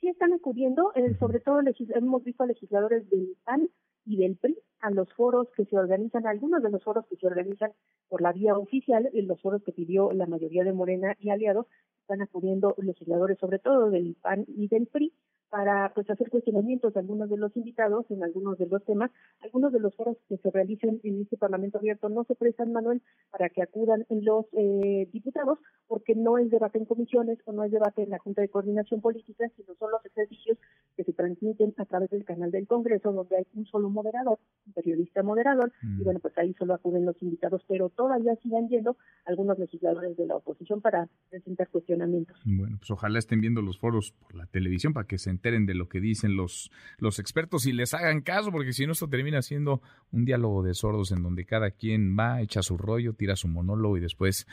Sí están acudiendo, eh, sobre todo hemos visto a legisladores del PAN y del PRI a los foros que se organizan, algunos de los foros que se organizan por la vía oficial, en los foros que pidió la mayoría de Morena y aliados, están acudiendo legisladores sobre todo del PAN y del PRI para pues hacer cuestionamientos de algunos de los invitados en algunos de los temas. Algunos de los foros que se realicen en este Parlamento abierto no se prestan, Manuel, para que acudan los eh, diputados, porque no es debate en comisiones o no es debate en la Junta de Coordinación Política, sino son los ejercicios que se transmiten a través del canal del Congreso, donde hay un solo moderador, un periodista moderador, y mm. bueno, pues ahí solo acuden los invitados, pero todavía sigan yendo algunos legisladores de la oposición para presentar cuestionamientos. Bueno, pues ojalá estén viendo los foros por la televisión para que se enteren de lo que dicen los, los expertos y les hagan caso, porque si no esto termina siendo un diálogo de sordos en donde cada quien va, echa su rollo, tira su monólogo y después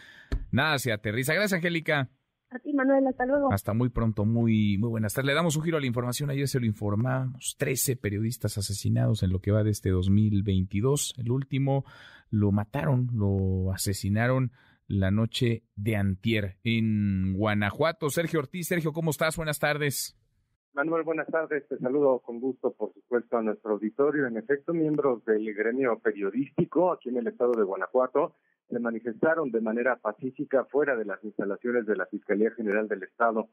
nada se aterriza. Gracias, Angélica. A ti, Manuel, hasta luego. Hasta muy pronto, muy, muy buenas tardes. Le damos un giro a la información. Ayer se lo informamos. 13 periodistas asesinados en lo que va de este 2022. El último lo mataron, lo asesinaron la noche de antier en Guanajuato. Sergio Ortiz. Sergio, ¿cómo estás? Buenas tardes. Manuel, buenas tardes. Te saludo con gusto, por supuesto, a nuestro auditorio. En efecto, miembros del gremio periodístico aquí en el estado de Guanajuato se manifestaron de manera pacífica fuera de las instalaciones de la Fiscalía General del Estado.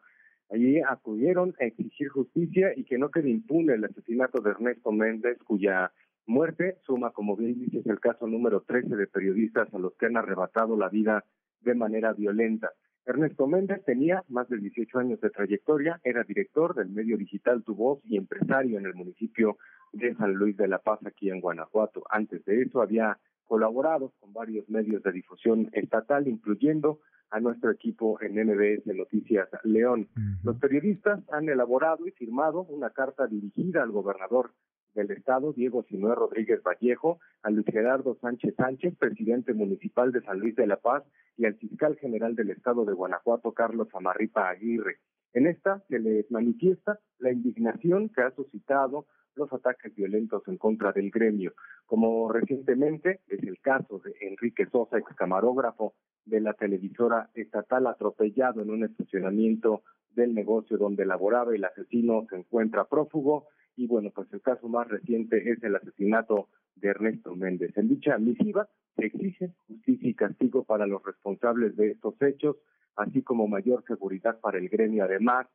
Allí acudieron a exigir justicia y que no quede impune el asesinato de Ernesto Méndez, cuya muerte suma, como bien dices, el caso número 13 de periodistas a los que han arrebatado la vida de manera violenta. Ernesto Méndez tenía más de 18 años de trayectoria, era director del medio digital Tu Voz y empresario en el municipio de San Luis de la Paz, aquí en Guanajuato. Antes de eso había colaborado con varios medios de difusión estatal, incluyendo a nuestro equipo en MBS Noticias León. Los periodistas han elaborado y firmado una carta dirigida al gobernador del Estado, Diego Sinué Rodríguez Vallejo, a Luis Gerardo Sánchez Sánchez, presidente municipal de San Luis de la Paz, y al fiscal general del Estado de Guanajuato, Carlos Amarripa Aguirre. En esta se les manifiesta la indignación que ha suscitado los ataques violentos en contra del gremio, como recientemente es el caso de Enrique Sosa, ex camarógrafo de la televisora estatal, atropellado en un estacionamiento del negocio donde laboraba. El asesino se encuentra prófugo y bueno, pues el caso más reciente es el asesinato de Ernesto Méndez. En dicha misiva se exige justicia y castigo para los responsables de estos hechos, así como mayor seguridad para el gremio, además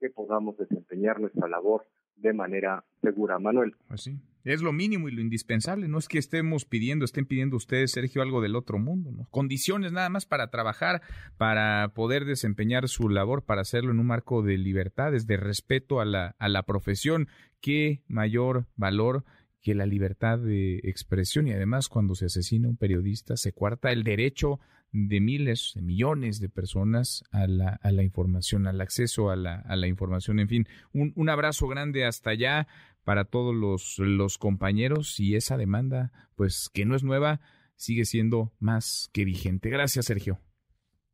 que podamos desempeñar nuestra labor de manera segura. Manuel. Pues sí, es lo mínimo y lo indispensable. No es que estemos pidiendo, estén pidiendo ustedes, Sergio, algo del otro mundo, ¿no? Condiciones nada más para trabajar, para poder desempeñar su labor, para hacerlo en un marco de libertades, de respeto a la, a la profesión. Qué mayor valor que la libertad de expresión y además cuando se asesina un periodista se cuarta el derecho de miles, de millones de personas a la, a la información, al acceso a la, a la información. En fin, un, un abrazo grande hasta allá para todos los, los compañeros y esa demanda, pues que no es nueva, sigue siendo más que vigente. Gracias, Sergio.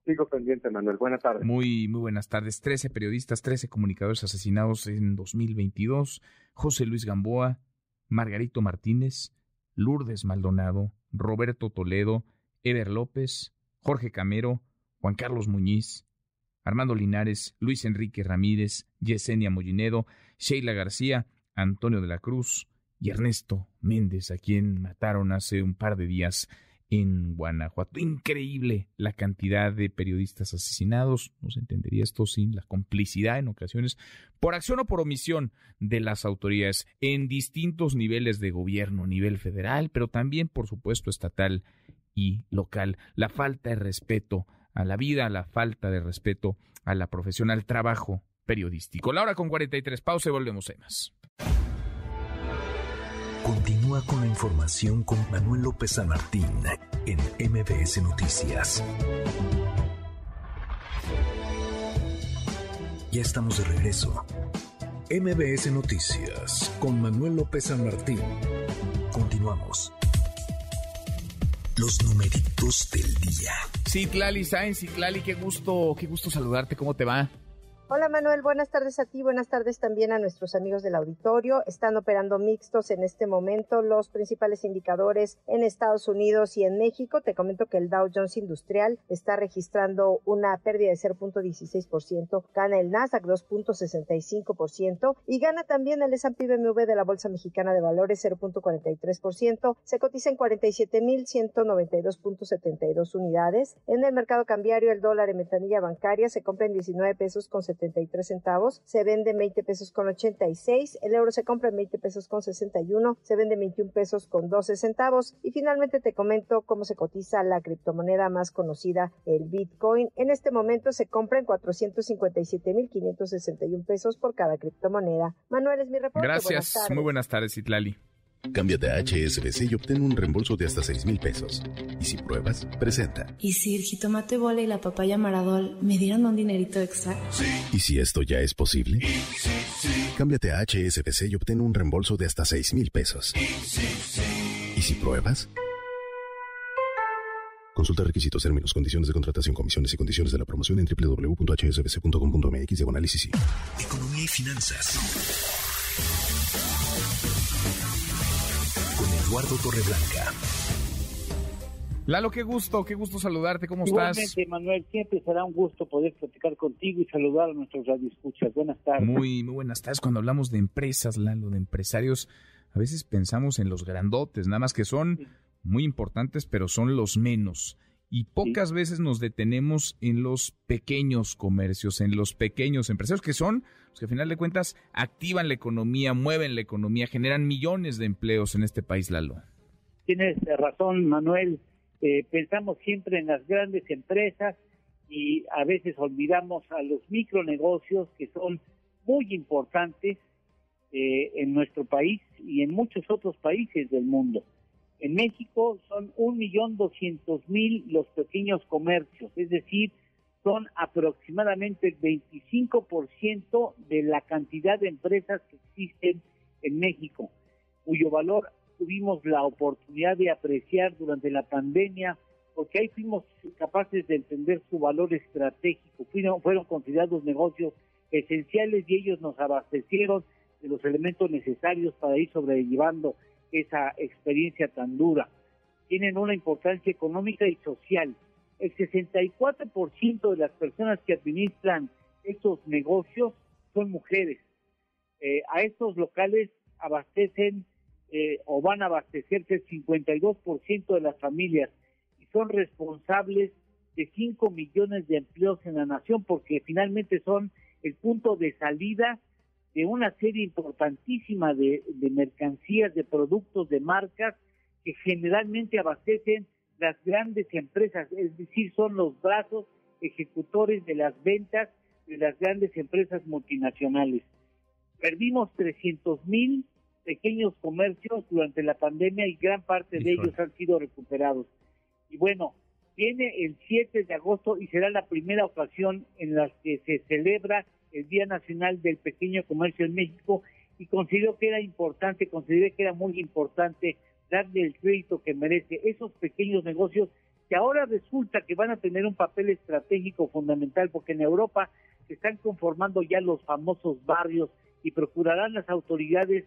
Sigo pendiente, Manuel. Buenas tardes. Muy, muy buenas tardes. Trece periodistas, trece comunicadores asesinados en 2022. José Luis Gamboa, Margarito Martínez, Lourdes Maldonado, Roberto Toledo, Eber López, Jorge Camero, Juan Carlos Muñiz, Armando Linares, Luis Enrique Ramírez, Yesenia Mollinedo, Sheila García, Antonio de la Cruz y Ernesto Méndez, a quien mataron hace un par de días en Guanajuato. Increíble la cantidad de periodistas asesinados. No se entendería esto sin la complicidad en ocasiones, por acción o por omisión, de las autoridades en distintos niveles de gobierno, nivel federal, pero también, por supuesto, estatal y local. La falta de respeto a la vida, la falta de respeto a la profesión, al trabajo periodístico. La hora con 43, pausa y volvemos a más. Continúa con la información con Manuel López San Martín en MBS Noticias. Ya estamos de regreso. MBS Noticias con Manuel López San Martín. Continuamos. Los numeritos del día. Citlali Sainz, Citlali, qué gusto, qué gusto saludarte, ¿cómo te va? Hola Manuel, buenas tardes a ti, buenas tardes también a nuestros amigos del auditorio. Están operando mixtos en este momento los principales indicadores en Estados Unidos y en México. Te comento que el Dow Jones Industrial está registrando una pérdida de 0.16%, gana el Nasdaq 2.65% y gana también el S&P BMW de la Bolsa Mexicana de Valores 0.43%. Se cotiza en 47.192.72 unidades. En el mercado cambiario el dólar en ventanilla bancaria se compra en 19 pesos con 73 centavos, se vende 20 pesos con 86, el euro se compra en 20 pesos con 61, se vende 21 pesos con 12 centavos y finalmente te comento cómo se cotiza la criptomoneda más conocida, el Bitcoin. En este momento se compra en 457.561 pesos por cada criptomoneda. Manuel es mi reporte. Gracias, muy buenas tardes, Itlali. Cámbiate a HSBC y obtén un reembolso de hasta 6 mil pesos. Y si pruebas, presenta. ¿Y si el jitomate bola y la papaya maradol me dieron un dinerito extra? Sí. ¿Y si esto ya es posible? Sí, sí, Cámbiate a HSBC y obtén un reembolso de hasta 6 mil pesos. ¿Y si pruebas? Consulta requisitos, términos, condiciones de contratación, comisiones y condiciones de la promoción en www.hsbc.com.mx de análisis. Economía y finanzas. Eduardo Torreblanca. Lalo, qué gusto, qué gusto saludarte, ¿cómo Igualmente, estás? Manuel, siempre será un gusto poder platicar contigo y saludar a nuestros radioescuchas. Buenas tardes. Muy, muy buenas tardes. Cuando hablamos de empresas, Lalo, de empresarios, a veces pensamos en los grandotes, nada más que son muy importantes, pero son los menos. Y pocas veces nos detenemos en los pequeños comercios, en los pequeños empresarios, que son los que al final de cuentas activan la economía, mueven la economía, generan millones de empleos en este país, Lalo. Tienes razón, Manuel. Eh, pensamos siempre en las grandes empresas y a veces olvidamos a los micronegocios que son muy importantes eh, en nuestro país y en muchos otros países del mundo. En México son un millón doscientos mil los pequeños comercios, es decir, son aproximadamente el 25% de la cantidad de empresas que existen en México, cuyo valor tuvimos la oportunidad de apreciar durante la pandemia, porque ahí fuimos capaces de entender su valor estratégico, fueron, fueron considerados negocios esenciales y ellos nos abastecieron de los elementos necesarios para ir sobrellevando esa experiencia tan dura. Tienen una importancia económica y social. El 64% de las personas que administran estos negocios son mujeres. Eh, a estos locales abastecen eh, o van a abastecerse el 52% de las familias y son responsables de 5 millones de empleos en la nación porque finalmente son el punto de salida de una serie importantísima de, de mercancías, de productos, de marcas que generalmente abastecen las grandes empresas, es decir, son los brazos ejecutores de las ventas de las grandes empresas multinacionales. Perdimos 300 mil pequeños comercios durante la pandemia y gran parte de ellos han sido recuperados. Y bueno, Viene el 7 de agosto y será la primera ocasión en la que se celebra el Día Nacional del Pequeño Comercio en México y considero que era importante, consideré que era muy importante darle el crédito que merece esos pequeños negocios que ahora resulta que van a tener un papel estratégico fundamental porque en Europa se están conformando ya los famosos barrios y procurarán las autoridades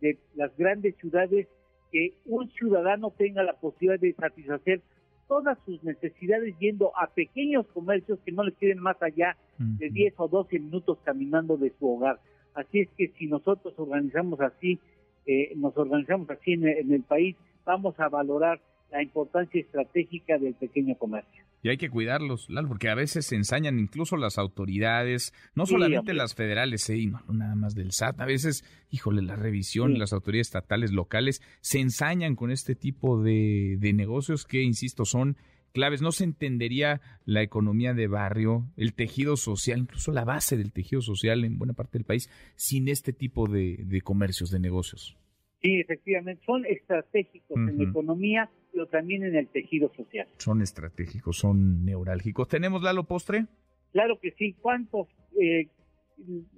de las grandes ciudades que un ciudadano tenga la posibilidad de satisfacer todas sus necesidades yendo a pequeños comercios que no le queden más allá de 10 o 12 minutos caminando de su hogar. Así es que si nosotros organizamos así, eh, nos organizamos así en, en el país, vamos a valorar la importancia estratégica del pequeño comercio. Y hay que cuidarlos, Lalo, porque a veces se ensañan incluso las autoridades, no solamente las federales, ¿eh? no, nada más del SAT, a veces, híjole, la revisión, las autoridades estatales, locales, se ensañan con este tipo de, de negocios que, insisto, son claves. No se entendería la economía de barrio, el tejido social, incluso la base del tejido social en buena parte del país, sin este tipo de, de comercios, de negocios. Sí, efectivamente, son estratégicos en la economía, pero también en el tejido social. Son estratégicos, son neurálgicos. ¿Tenemos Lalo Postre? Claro que sí. ¿Cuántos eh,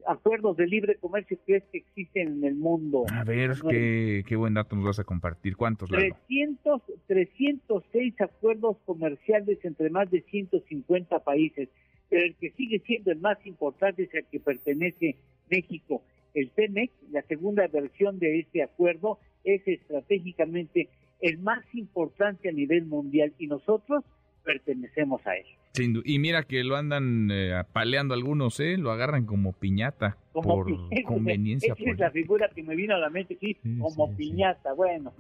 acuerdos de libre comercio crees que existen en el mundo? A ver, qué, qué, buen dato nos vas a compartir. ¿Cuántos, Lalo? 300, 306 acuerdos comerciales entre más de 150 países, pero el que sigue siendo el más importante es el que pertenece México el TEMEC, la segunda versión de este acuerdo, es estratégicamente el más importante a nivel mundial y nosotros pertenecemos a él. Y mira que lo andan eh, apaleando algunos, ¿eh? Lo agarran como piñata por [laughs] conveniencia. Esa es la figura que me vino a la mente, sí, como piñata. Bueno,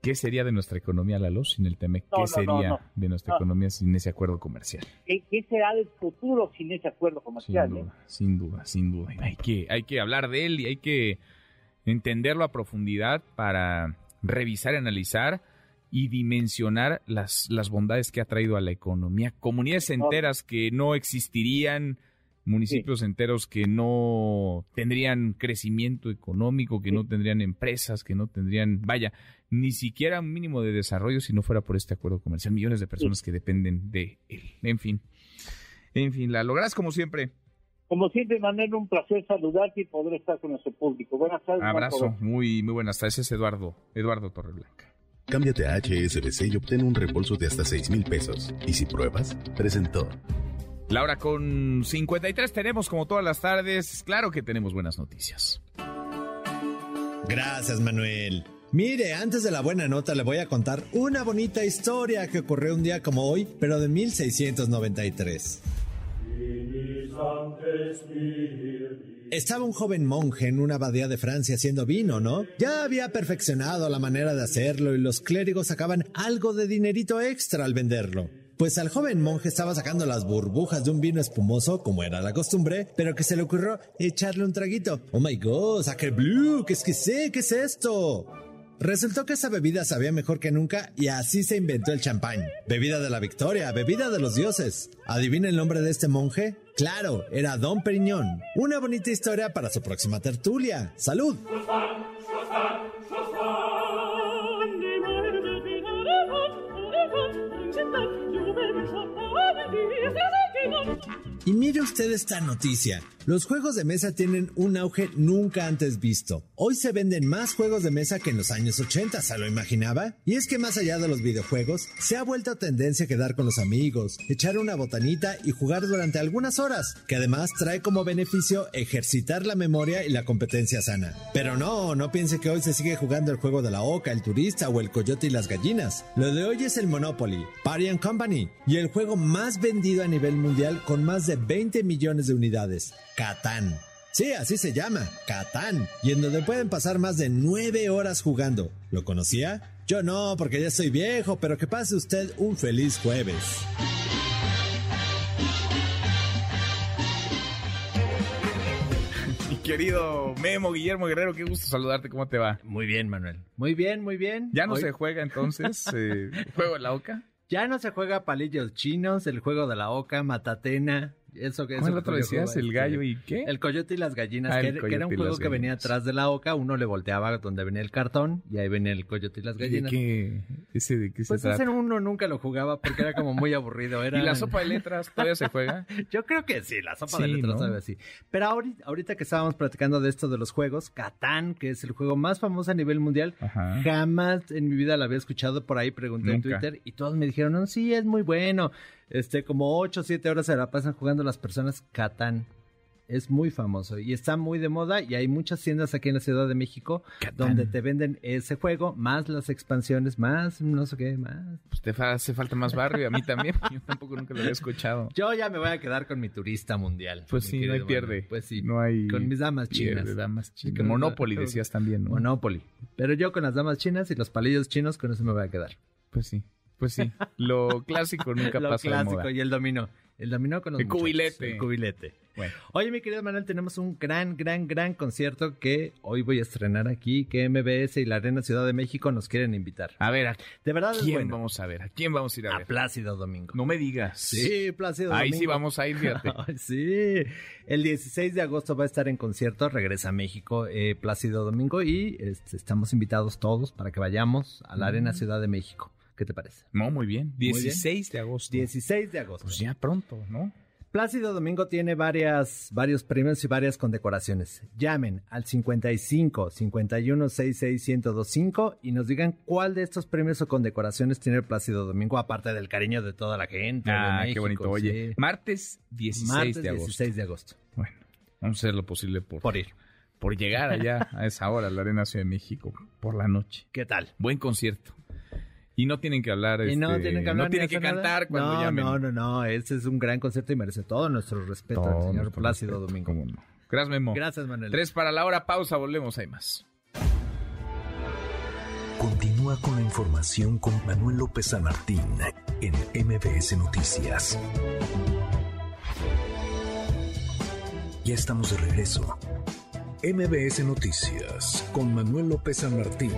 ¿Qué sería de nuestra economía, Lalo, sin el TEMEC? ¿Qué sería de nuestra economía sin ese acuerdo comercial? ¿Qué, será del futuro sin ese acuerdo comercial? Sin duda, sin duda, sin duda. Hay que, hay que hablar de él y hay que entenderlo a profundidad para revisar, analizar y dimensionar las, las bondades que ha traído a la economía. Comunidades enteras que no existirían municipios enteros que no tendrían crecimiento económico, que no tendrían empresas, que no tendrían, vaya, ni siquiera un mínimo de desarrollo si no fuera por este acuerdo comercial. Millones de personas que dependen de él. En fin, en fin, la logras como siempre. Como siempre, Manuel, un placer saludarte y poder estar con nuestro público. Buenas tardes. Abrazo, muy, muy buenas tardes. Es Eduardo, Eduardo Torreblanca. Cámbiate a HSBC y obtén un reembolso de hasta 6 mil pesos. Y si pruebas, presentó. La hora con 53 tenemos como todas las tardes, claro que tenemos buenas noticias. Gracias Manuel. Mire, antes de la buena nota le voy a contar una bonita historia que ocurrió un día como hoy, pero de 1693. Estaba un joven monje en una abadía de Francia haciendo vino, ¿no? Ya había perfeccionado la manera de hacerlo y los clérigos sacaban algo de dinerito extra al venderlo. Pues al joven monje estaba sacando las burbujas de un vino espumoso, como era la costumbre, pero que se le ocurrió echarle un traguito. Oh my god, Sacre Blue, ¿qué es que sé? ¿Qué es esto? Resultó que esa bebida sabía mejor que nunca y así se inventó el champán. Bebida de la victoria, bebida de los dioses. ¿Adivina el nombre de este monje? Claro, era Don Periñón. Una bonita historia para su próxima tertulia. ¡Salud! Y mire usted esta noticia. Los juegos de mesa tienen un auge nunca antes visto. Hoy se venden más juegos de mesa que en los años 80, ¿se lo imaginaba? Y es que más allá de los videojuegos, se ha vuelto tendencia quedar con los amigos, echar una botanita y jugar durante algunas horas, que además trae como beneficio ejercitar la memoria y la competencia sana. Pero no, no piense que hoy se sigue jugando el juego de la oca, el turista o el coyote y las gallinas. Lo de hoy es el Monopoly, Party and Company, y el juego más vendido a nivel mundial con más de 20 millones de unidades. Catán. Sí, así se llama, Catán, y en donde pueden pasar más de nueve horas jugando. ¿Lo conocía? Yo no, porque ya soy viejo, pero que pase usted un feliz jueves. Mi querido Memo Guillermo Guerrero, qué gusto saludarte, ¿cómo te va? Muy bien, Manuel. Muy bien, muy bien. ¿Ya no se juega entonces eh, [laughs] el juego de la oca? Ya no se juega palillos chinos, el juego de la oca, matatena, Eso que ¿Cuál eso otro decías? ¿El gallo y qué? El coyote y las gallinas, Ah, que, el era- que era un juego que venía atrás de la oca, uno le volteaba donde venía el cartón y ahí venía el coyote y las ¿Y de gallinas. qué? ¿Ese de qué Pues se ese trata? uno nunca lo jugaba porque era como muy aburrido. [laughs] Era... ¿Y la sopa de letras todavía se juega? [laughs] Yo creo que sí, la sopa Sí, de letras ¿no? sabe así. Pero ahorita, ahorita que estábamos platicando de esto de los juegos, Catán, que es el juego más famoso a nivel mundial, Ajá. jamás en mi vida lo había escuchado por ahí, pregunté Nunca. en Twitter y todos me dijeron, no, sí, es muy bueno. Este, como 8 o 7 horas se la pasan jugando las personas Catán. Es muy famoso y está muy de moda y hay muchas tiendas aquí en la Ciudad de México donde te venden ese juego, más las expansiones, más no sé qué, más. Pues te hace falta más barrio, a mí también. [laughs] Yo tampoco nunca lo había escuchado. Yo ya me voy a quedar con mi turista mundial. Pues sí, no hay pierde. Pues sí, No hay con mis damas pierde, chinas. damas chinas. Monopoly decías también, ¿no? Monopoly. Pero yo con las damas chinas y los palillos chinos, con eso me voy a quedar. Pues sí, pues sí. Lo clásico nunca [laughs] Lo pasa de clásico moda. y el dominó. El dominó con los El cubilete. El cubilete. Bueno. Oye, mi querido Manuel, tenemos un gran, gran, gran concierto que hoy voy a estrenar aquí, que MBS y la Arena Ciudad de México nos quieren invitar. A ver, ¿a De verdad es quién bueno. vamos a ver? ¿A quién vamos a ir a A ver? Plácido Domingo. No me digas. Sí, Plácido Ahí Domingo. sí vamos a ir, fíjate. [laughs] Sí. El 16 de agosto va a estar en concierto, regresa a México eh, Plácido Domingo y este, estamos invitados todos para que vayamos a la Arena Mm. Ciudad de México. ¿Qué te parece? No, muy bien. bien. 16 de agosto. 16 de agosto. Pues ya pronto, ¿no? Plácido Domingo tiene varias, varios premios y varias condecoraciones. Llamen al 55 51 66 1025 y nos digan cuál de estos premios o condecoraciones tiene el Plácido Domingo, aparte del cariño de toda la gente. Ah, qué bonito. Oye, sí. martes 16 Martes de agosto. 16 de agosto. Bueno, vamos a hacer lo posible por, Por ir. por llegar allá a esa hora a la Arena Ciudad de México por la noche. ¿Qué tal? Buen concierto. Y no tienen que hablar. Y no este, tienen que hablar no tienen que nada. cantar cuando no, llamen. No, no, no. Este es un gran concierto y merece todo nuestro respeto Todo al señor nuestro Plácido respeto, Domingo. cómo no. Gracias, Memo. Gracias, Manuel. Tres para la hora, pausa, volvemos, hay más. Continúa con la información con Manuel López San Martín en MBS Noticias. Ya estamos de regreso. MBS Noticias con Manuel López San Martín.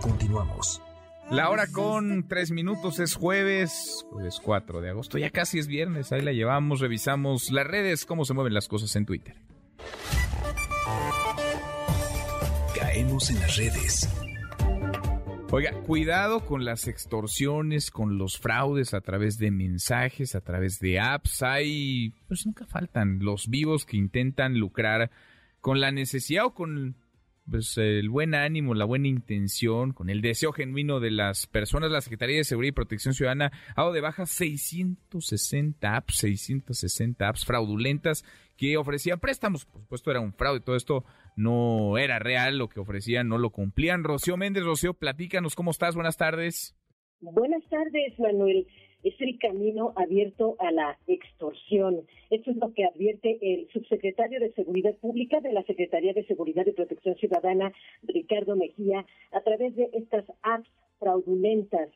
Continuamos. La hora con tres minutos es jueves, jueves 4 de agosto. Ya casi es viernes, ahí la llevamos, revisamos las redes, cómo se mueven las cosas en Twitter. Caemos en las redes. Oiga, cuidado con las extorsiones, con los fraudes a través de mensajes, a través de apps. Hay, pues nunca faltan los vivos que intentan lucrar con la necesidad o con pues, el buen ánimo, la buena intención, con el deseo genuino de las personas. La Secretaría de Seguridad y Protección Ciudadana ha dado de baja 660 apps, 660 apps fraudulentas que ofrecían préstamos. Por supuesto, era un fraude. Todo esto no era real. Lo que ofrecían no lo cumplían. Rocío Méndez, Rocío, platícanos cómo estás. Buenas tardes. Buenas tardes, Manuel. Es el camino abierto a la extorsión. Esto es lo que advierte el subsecretario de Seguridad Pública de la Secretaría de Seguridad y Protección Ciudadana, Ricardo Mejía, a través de estas apps fraudulentas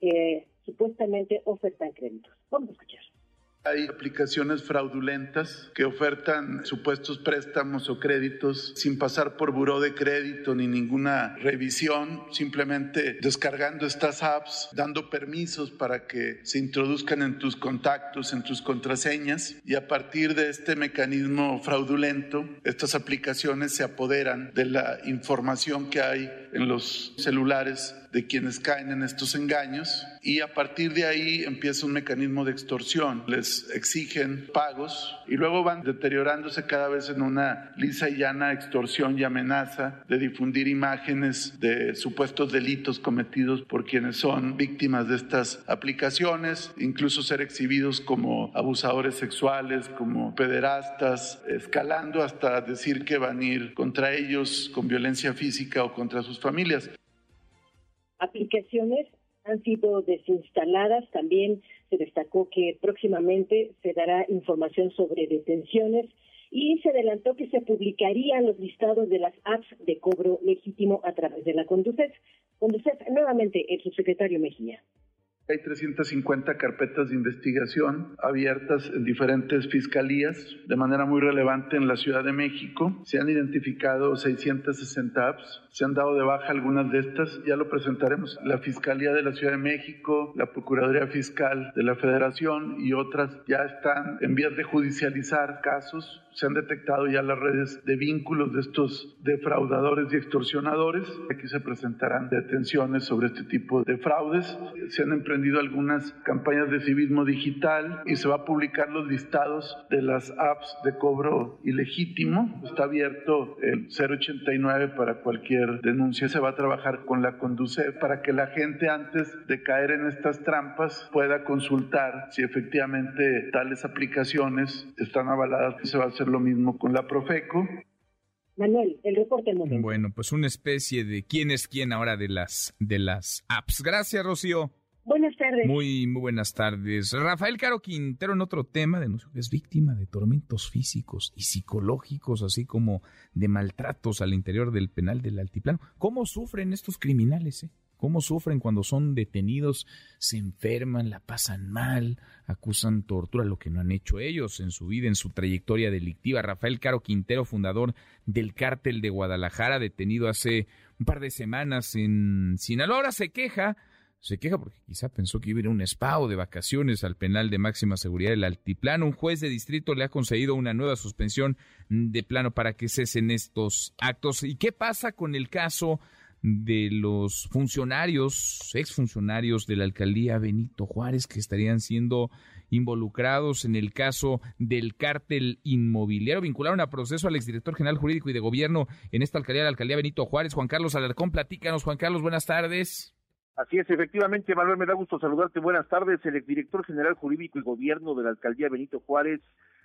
que supuestamente ofertan créditos. Vamos a escuchar. Hay aplicaciones fraudulentas que ofertan supuestos préstamos o créditos sin pasar por buró de crédito ni ninguna revisión, simplemente descargando estas apps, dando permisos para que se introduzcan en tus contactos, en tus contraseñas. Y a partir de este mecanismo fraudulento, estas aplicaciones se apoderan de la información que hay en los celulares de quienes caen en estos engaños y a partir de ahí empieza un mecanismo de extorsión. Les exigen pagos y luego van deteriorándose cada vez en una lisa y llana extorsión y amenaza de difundir imágenes de supuestos delitos cometidos por quienes son víctimas de estas aplicaciones, incluso ser exhibidos como abusadores sexuales, como pederastas, escalando hasta decir que van a ir contra ellos con violencia física o contra sus familias aplicaciones han sido desinstaladas. También se destacó que próximamente se dará información sobre detenciones y se adelantó que se publicarían los listados de las apps de cobro legítimo a través de la Conducef. Conducef, nuevamente el subsecretario Mejía. Hay 350 carpetas de investigación abiertas en diferentes fiscalías de manera muy relevante en la Ciudad de México. Se han identificado 660 apps, se han dado de baja algunas de estas, ya lo presentaremos. La Fiscalía de la Ciudad de México, la Procuraduría Fiscal de la Federación y otras ya están en vías de judicializar casos se han detectado ya las redes de vínculos de estos defraudadores y extorsionadores. Aquí se presentarán detenciones sobre este tipo de fraudes. Se han emprendido algunas campañas de civismo digital y se va a publicar los listados de las apps de cobro ilegítimo. Está abierto el 089 para cualquier denuncia. Se va a trabajar con la Conducef para que la gente antes de caer en estas trampas pueda consultar si efectivamente tales aplicaciones están avaladas. Se va a hacer lo mismo con la Profeco. Manuel, el reporte Bueno, pues una especie de quién es quién ahora de las de las apps. Gracias, Rocío. Buenas tardes. Muy, muy buenas tardes. Rafael Caro Quintero en otro tema denunció que es víctima de tormentos físicos y psicológicos, así como de maltratos al interior del penal del altiplano. ¿Cómo sufren estos criminales? Eh? Cómo sufren cuando son detenidos, se enferman, la pasan mal, acusan tortura, lo que no han hecho ellos en su vida, en su trayectoria delictiva. Rafael Caro Quintero, fundador del cártel de Guadalajara, detenido hace un par de semanas en Sinaloa, ahora se queja se queja porque quizá pensó que iba a ir a un spa o de vacaciones al penal de máxima seguridad del Altiplano. Un juez de distrito le ha concedido una nueva suspensión de plano para que cesen estos actos. ¿Y qué pasa con el caso de los funcionarios, exfuncionarios de la alcaldía Benito Juárez que estarían siendo involucrados en el caso del cártel inmobiliario. Vincularon a proceso al exdirector general jurídico y de gobierno en esta alcaldía, la alcaldía Benito Juárez. Juan Carlos Alarcón, platícanos. Juan Carlos, buenas tardes. Así es, efectivamente, Manuel, me da gusto saludarte. Buenas tardes. El exdirector general jurídico y gobierno de la alcaldía Benito Juárez,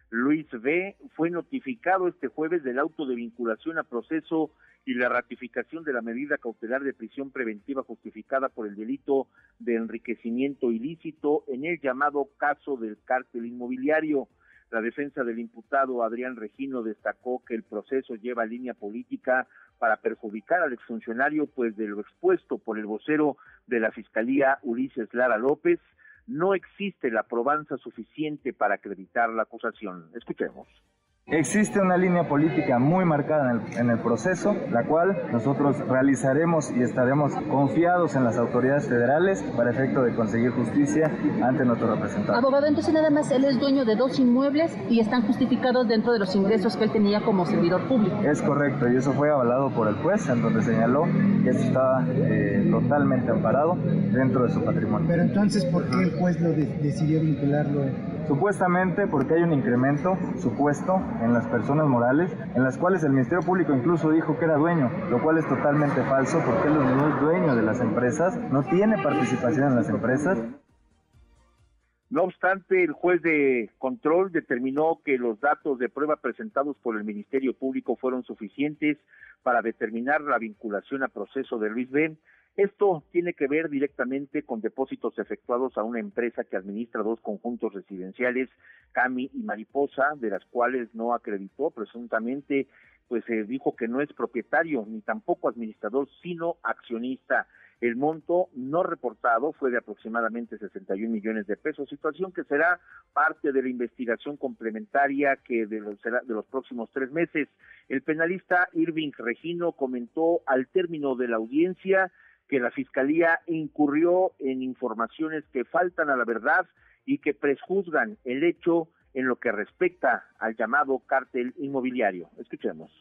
Luis B., fue notificado este jueves del auto de vinculación a proceso y la ratificación de la medida cautelar de prisión preventiva justificada por el delito de enriquecimiento ilícito en el llamado caso del cártel inmobiliario. La defensa del imputado Adrián Regino destacó que el proceso lleva línea política para perjudicar al exfuncionario, pues de lo expuesto por el vocero de la Fiscalía Ulises Lara López, no existe la probanza suficiente para acreditar la acusación. Escuchemos. Existe una línea política muy marcada en el, proceso, la cual nosotros realizaremos y estaremos confiados en las autoridades federales para efecto de conseguir justicia ante nuestro representante. Abogado, entonces nada más él es dueño de dos inmuebles y están justificados dentro de los ingresos que él tenía como servidor público. Es correcto y eso fue avalado por el juez en donde señaló que esto estaba eh, totalmente amparado dentro de su patrimonio. Pero entonces, ¿por qué el juez lo decidió vincularlo? Supuestamente porque hay un incremento supuesto en las personas morales, en las cuales el Ministerio Público incluso dijo que era dueño, lo cual es totalmente falso porque él no es dueño de las empresas, no tiene participación en las empresas. No obstante, el juez de control determinó que los datos de prueba presentados por el Ministerio Público fueron suficientes para determinar la vinculación a proceso de Luis Ben esto tiene que ver directamente con depósitos efectuados a una empresa que administra dos conjuntos residenciales, Cami y Mariposa, de las cuales no acreditó presuntamente, pues se dijo que no es propietario ni tampoco administrador, sino accionista. El monto no reportado fue de aproximadamente 61 millones de pesos, situación que será parte de la investigación complementaria que de los, de los próximos tres meses. El penalista Irving Regino comentó al término de la audiencia que la Fiscalía incurrió en informaciones que faltan a la verdad y que prejuzgan el hecho en lo que respecta al llamado cártel inmobiliario. Escuchemos.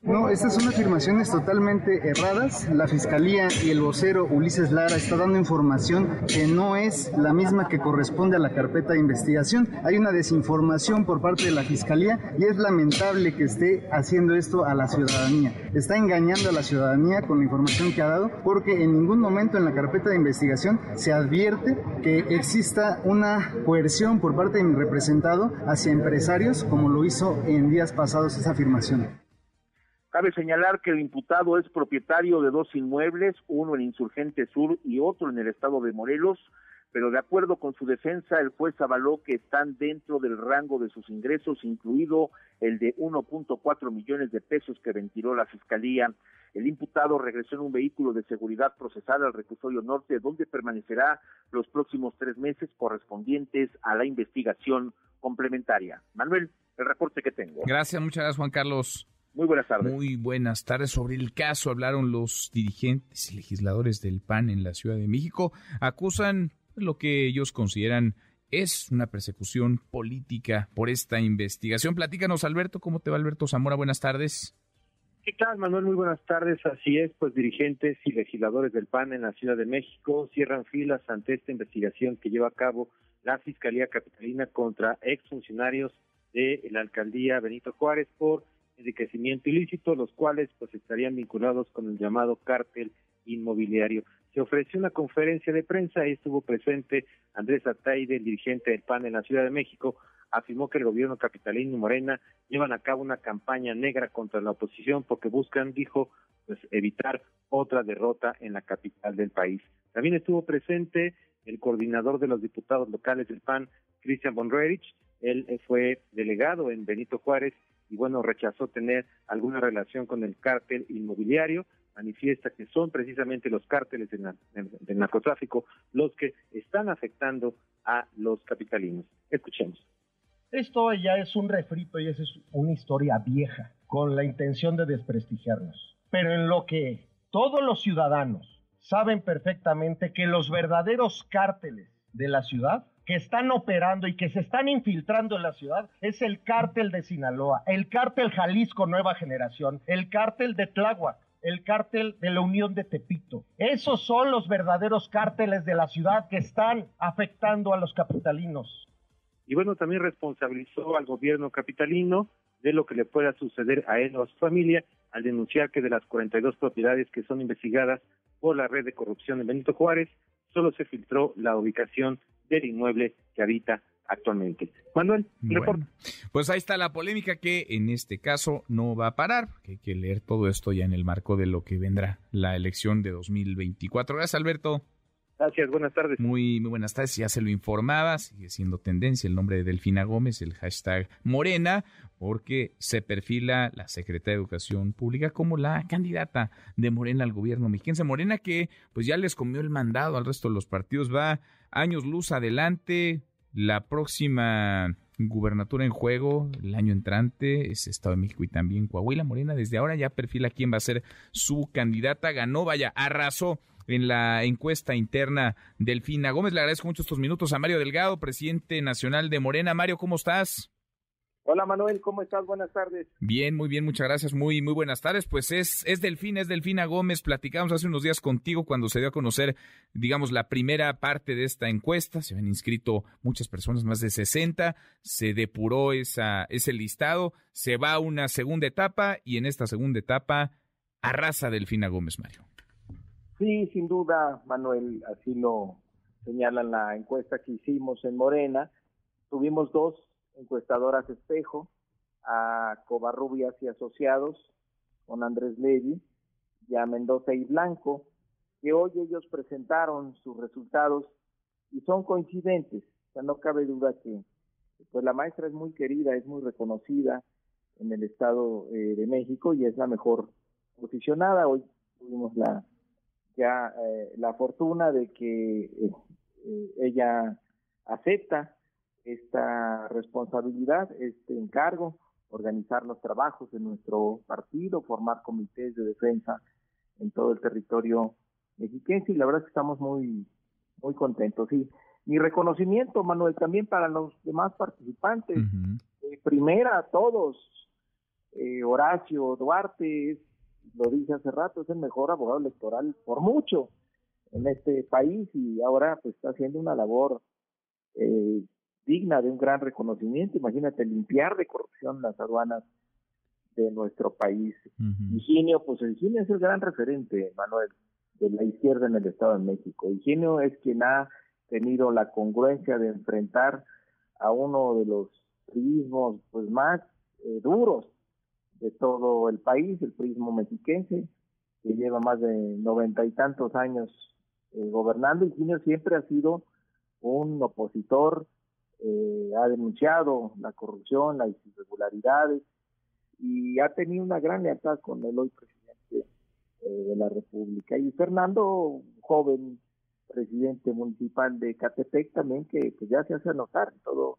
No, estas son afirmaciones totalmente erradas. La Fiscalía y el vocero Ulises Lara está dando información que no es la misma que corresponde a la carpeta de investigación. Hay una desinformación por parte de la Fiscalía y es lamentable que esté haciendo esto a la ciudadanía. Está engañando a la ciudadanía con la información que ha dado porque en ningún momento en la carpeta de investigación se advierte que exista una coerción por parte de mi representado hacia empresarios como lo hizo en días pasados esa afirmación. Cabe señalar que el imputado es propietario de dos inmuebles, uno en Insurgente Sur y otro en el estado de Morelos, pero de acuerdo con su defensa, el juez avaló que están dentro del rango de sus ingresos, incluido el de 1.4 millones de pesos que ventiló la Fiscalía. El imputado regresó en un vehículo de seguridad procesal al reclusorio norte, donde permanecerá los próximos tres meses correspondientes a la investigación complementaria. Manuel, el reporte que tengo. Gracias, muchas gracias, Juan Carlos. Muy buenas tardes. Muy buenas tardes. Sobre el caso hablaron los dirigentes y legisladores del PAN en la Ciudad de México. Acusan lo que ellos consideran es una persecución política por esta investigación. Platícanos, Alberto, ¿cómo te va Alberto Zamora? Buenas tardes. ¿Qué tal, Manuel? Muy buenas tardes. Así es, pues dirigentes y legisladores del PAN en la Ciudad de México cierran filas ante esta investigación que lleva a cabo la Fiscalía Capitalina contra exfuncionarios de la alcaldía Benito Juárez por enriquecimiento ilícito, los cuales pues estarían vinculados con el llamado cártel inmobiliario. Se ofreció una conferencia de prensa y estuvo presente Andrés Ataide, el dirigente del PAN en la Ciudad de México, afirmó que el gobierno capitalino y Morena llevan a cabo una campaña negra contra la oposición porque buscan, dijo, pues evitar otra derrota en la capital del país. También estuvo presente el coordinador de los diputados locales del PAN, Cristian von Él fue delegado en Benito Juárez y bueno, rechazó tener alguna relación con el cártel inmobiliario. Manifiesta que son precisamente los cárteles del narcotráfico los que están afectando a los capitalinos. Escuchemos. Esto ya es un refrito y es una historia vieja con la intención de desprestigiarnos. Pero en lo que todos los ciudadanos saben perfectamente que los verdaderos cárteles de la ciudad que están operando y que se están infiltrando en la ciudad es el cártel de Sinaloa, el cártel Jalisco Nueva Generación, el cártel de Tláhuac, el cártel de la Unión de Tepito. Esos son los verdaderos cárteles de la ciudad que están afectando a los capitalinos. Y bueno, también responsabilizó al gobierno capitalino de lo que le pueda suceder a él o a su familia al denunciar que de las 42 propiedades que son investigadas por la red de corrupción de Benito Juárez, solo se filtró la ubicación del inmueble que habita actualmente. Manuel, Pues ahí está la polémica que en este caso no va a parar, que hay que leer todo esto ya en el marco de lo que vendrá la elección de 2024. Gracias, Alberto. Gracias, buenas tardes. Muy, muy buenas tardes. Ya se lo informaba, sigue siendo tendencia el nombre de Delfina Gómez, el hashtag Morena, porque se perfila la secretaria de Educación Pública como la candidata de Morena al gobierno mexiquense. Morena que pues ya les comió el mandado al resto de los partidos, va años luz adelante. La próxima gubernatura en juego el año entrante es Estado de México y también Coahuila. Morena desde ahora ya perfila quién va a ser su candidata. Ganó, vaya, arrasó en la encuesta interna Delfina Gómez. Le agradezco mucho estos minutos a Mario Delgado, presidente nacional de Morena. Mario, ¿cómo estás? Hola Manuel, ¿cómo estás? Buenas tardes. Bien, muy bien, muchas gracias. Muy, muy buenas tardes. Pues es, es Delfín, es Delfina Gómez. Platicamos hace unos días contigo cuando se dio a conocer, digamos, la primera parte de esta encuesta. Se habían inscrito muchas personas, más de 60. Se depuró esa, ese listado. Se va a una segunda etapa y en esta segunda etapa arrasa Delfina Gómez, Mario. Sí, sin duda, Manuel, así lo señala la encuesta que hicimos en Morena. Tuvimos dos encuestadoras espejo, a Covarrubias y Asociados, con Andrés Levy, y a Mendoza y Blanco, que hoy ellos presentaron sus resultados y son coincidentes. O sea, no cabe duda que pues la maestra es muy querida, es muy reconocida en el Estado eh, de México y es la mejor posicionada. Hoy tuvimos la ya eh, la fortuna de que eh, eh, ella acepta esta responsabilidad, este encargo, organizar los trabajos de nuestro partido, formar comités de defensa en todo el territorio mexiquense y la verdad es que estamos muy muy contentos. Y mi reconocimiento, Manuel, también para los demás participantes. primera a todos, Horacio Duarte es lo dije hace rato, es el mejor abogado electoral por mucho en este país y ahora pues está haciendo una labor eh, digna de un gran reconocimiento. Imagínate limpiar de corrupción las aduanas de nuestro país. Higinio, pues Higinio es el gran referente, Manuel, de la izquierda en el Estado de México. Higinio es quien ha tenido la congruencia de enfrentar a uno de los turismos pues más eh, duros de todo el país, el prismo mexiquense, que lleva más de noventa y tantos años eh, gobernando, Junior siempre ha sido un opositor eh, ha denunciado la corrupción, las irregularidades y ha tenido una gran lealtad con el hoy presidente eh, de la República. Y Fernando, joven presidente municipal de Catepec también, que pues, ya se hace notar en todo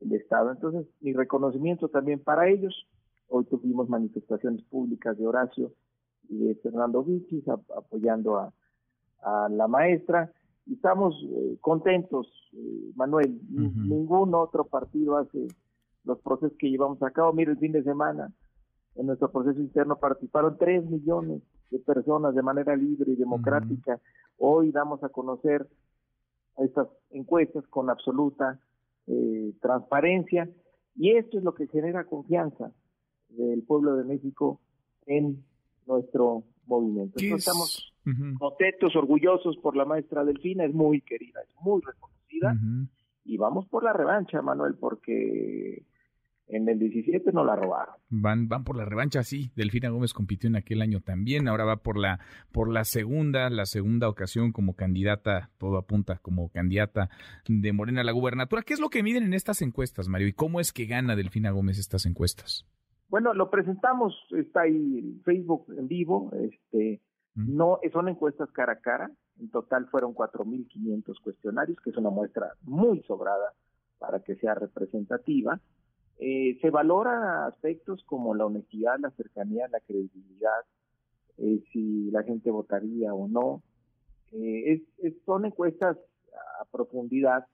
el Estado. Entonces, mi reconocimiento también para ellos. Hoy tuvimos manifestaciones públicas de Horacio y de Fernando Vichis apoyando a, la maestra estamos eh, contentos, eh, Manuel. Ningún otro partido hace los procesos que llevamos a cabo. Mira, el fin de semana, en nuestro proceso interno participaron tres millones de personas de manera libre y democrática. Hoy damos a conocer estas encuestas con absoluta eh, transparencia y esto es lo que genera confianza del pueblo de México en nuestro movimiento. estamos contentos, orgullosos por la maestra Delfina, es muy querida, es muy reconocida y vamos por la revancha, Manuel, porque en el 17 no la robaron. Van, van por la revancha, sí. Delfina Gómez compitió en aquel año también. Ahora va por la, por la segunda, la segunda ocasión como candidata, todo apunta como candidata de Morena a la gubernatura. ¿Qué es lo que miden en estas encuestas, Mario? ¿Y cómo es que gana Delfina Gómez estas encuestas? Bueno, lo presentamos, está ahí en Facebook en vivo, este, no, son encuestas cara a cara, en total fueron 4.500 cuestionarios, que es una muestra muy sobrada para que sea representativa. Eh, se valora aspectos como la honestidad, la cercanía, la credibilidad, eh, si la gente votaría o no. Eh, es, son encuestas a profundidad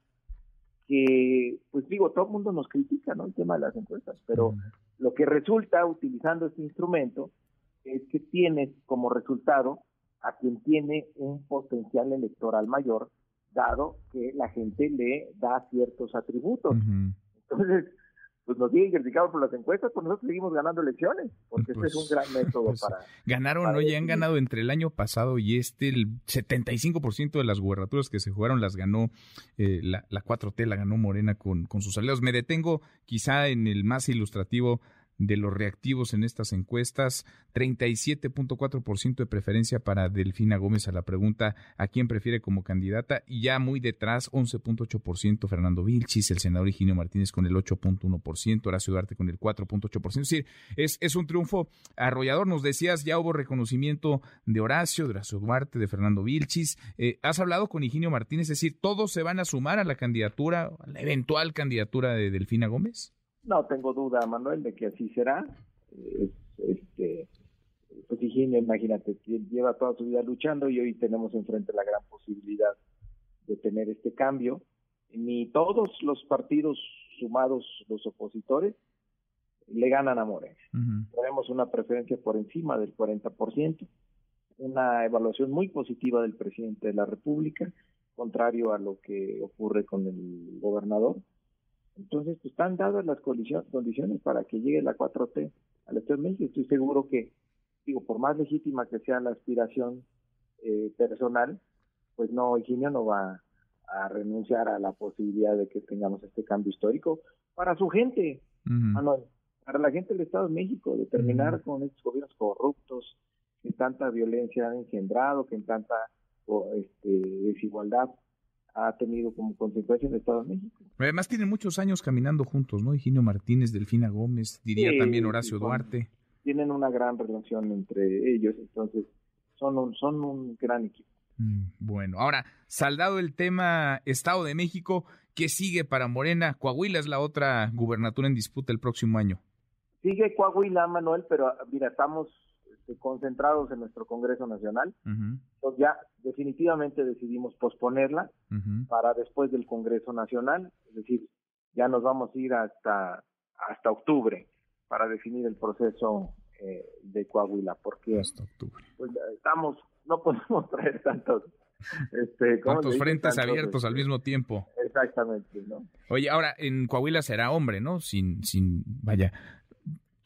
que, pues digo, todo el mundo nos critica, ¿no? El tema de las encuestas, pero lo que resulta utilizando este instrumento es que tienes como resultado a quien tiene un potencial electoral mayor, dado que la gente le da ciertos atributos. Entonces, pues nos siguen criticados por las encuestas, pues nosotros seguimos ganando elecciones, porque este es un gran pues, método pues, para... Ganaron, ¿no? Ya han ganado entre el año pasado y este, el 75% de las gubernaturas que se jugaron las ganó eh, la, la 4T, la ganó Morena con, con sus aliados. Me detengo quizá en el más ilustrativo de los reactivos en estas encuestas, 37.4% de preferencia para Delfina Gómez a la pregunta a quién prefiere como candidata y ya muy detrás 11.8% Fernando Vilchis, el senador Higinio Martínez con el 8.1%, Horacio Duarte con el 4.8%. Es decir, es, es un triunfo arrollador. Nos decías, ya hubo reconocimiento de Horacio, de Horacio Duarte, de Fernando Vilchis. Eh, ¿Has hablado con Higinio Martínez? Es decir, ¿todos se van a sumar a la candidatura, a la eventual candidatura de Delfina Gómez? No tengo duda, Manuel, de que así será. este, pues Higinio, imagínate, lleva toda su vida luchando y hoy tenemos enfrente la gran posibilidad de tener este cambio. Ni todos los partidos sumados, los opositores, le ganan a Morena. Tenemos una preferencia por encima del 40%, una evaluación muy positiva del presidente de la República, contrario a lo que ocurre con el gobernador. Entonces, pues, están dadas las condiciones para que llegue la 4T al Estado de México. Estoy seguro que, digo, por más legítima que sea la aspiración eh, personal, pues no, Higinio no va a renunciar a la posibilidad de que tengamos este cambio histórico para su gente, para la gente del Estado de México, de terminar con estos gobiernos corruptos que tanta violencia han engendrado, que en tanta este, desigualdad ha tenido como consecuencia en el Estado de México. Además tienen muchos años caminando juntos, ¿no? Higinio Martínez, Delfina Gómez, diría también Horacio Duarte. Tienen una gran relación entre ellos, entonces son un, son un gran equipo. Mm, bueno, ahora, saldado el tema Estado de México, ¿qué sigue para Morena? Coahuila es la otra gubernatura en disputa el próximo año. Sigue Coahuila, Manuel, pero mira, estamos este, concentrados en nuestro Congreso Nacional. Entonces ya definitivamente decidimos posponerla para después del Congreso Nacional, es decir, ya nos vamos a ir hasta, hasta octubre para definir el proceso eh, de Coahuila, porque hasta octubre. Pues, estamos, no [laughs] podemos traer tantos este, Tantos frentes abiertos al este, mismo tiempo. Exactamente, ¿no? Oye, ahora en Coahuila será hombre, ¿no? Sin, sin, vaya,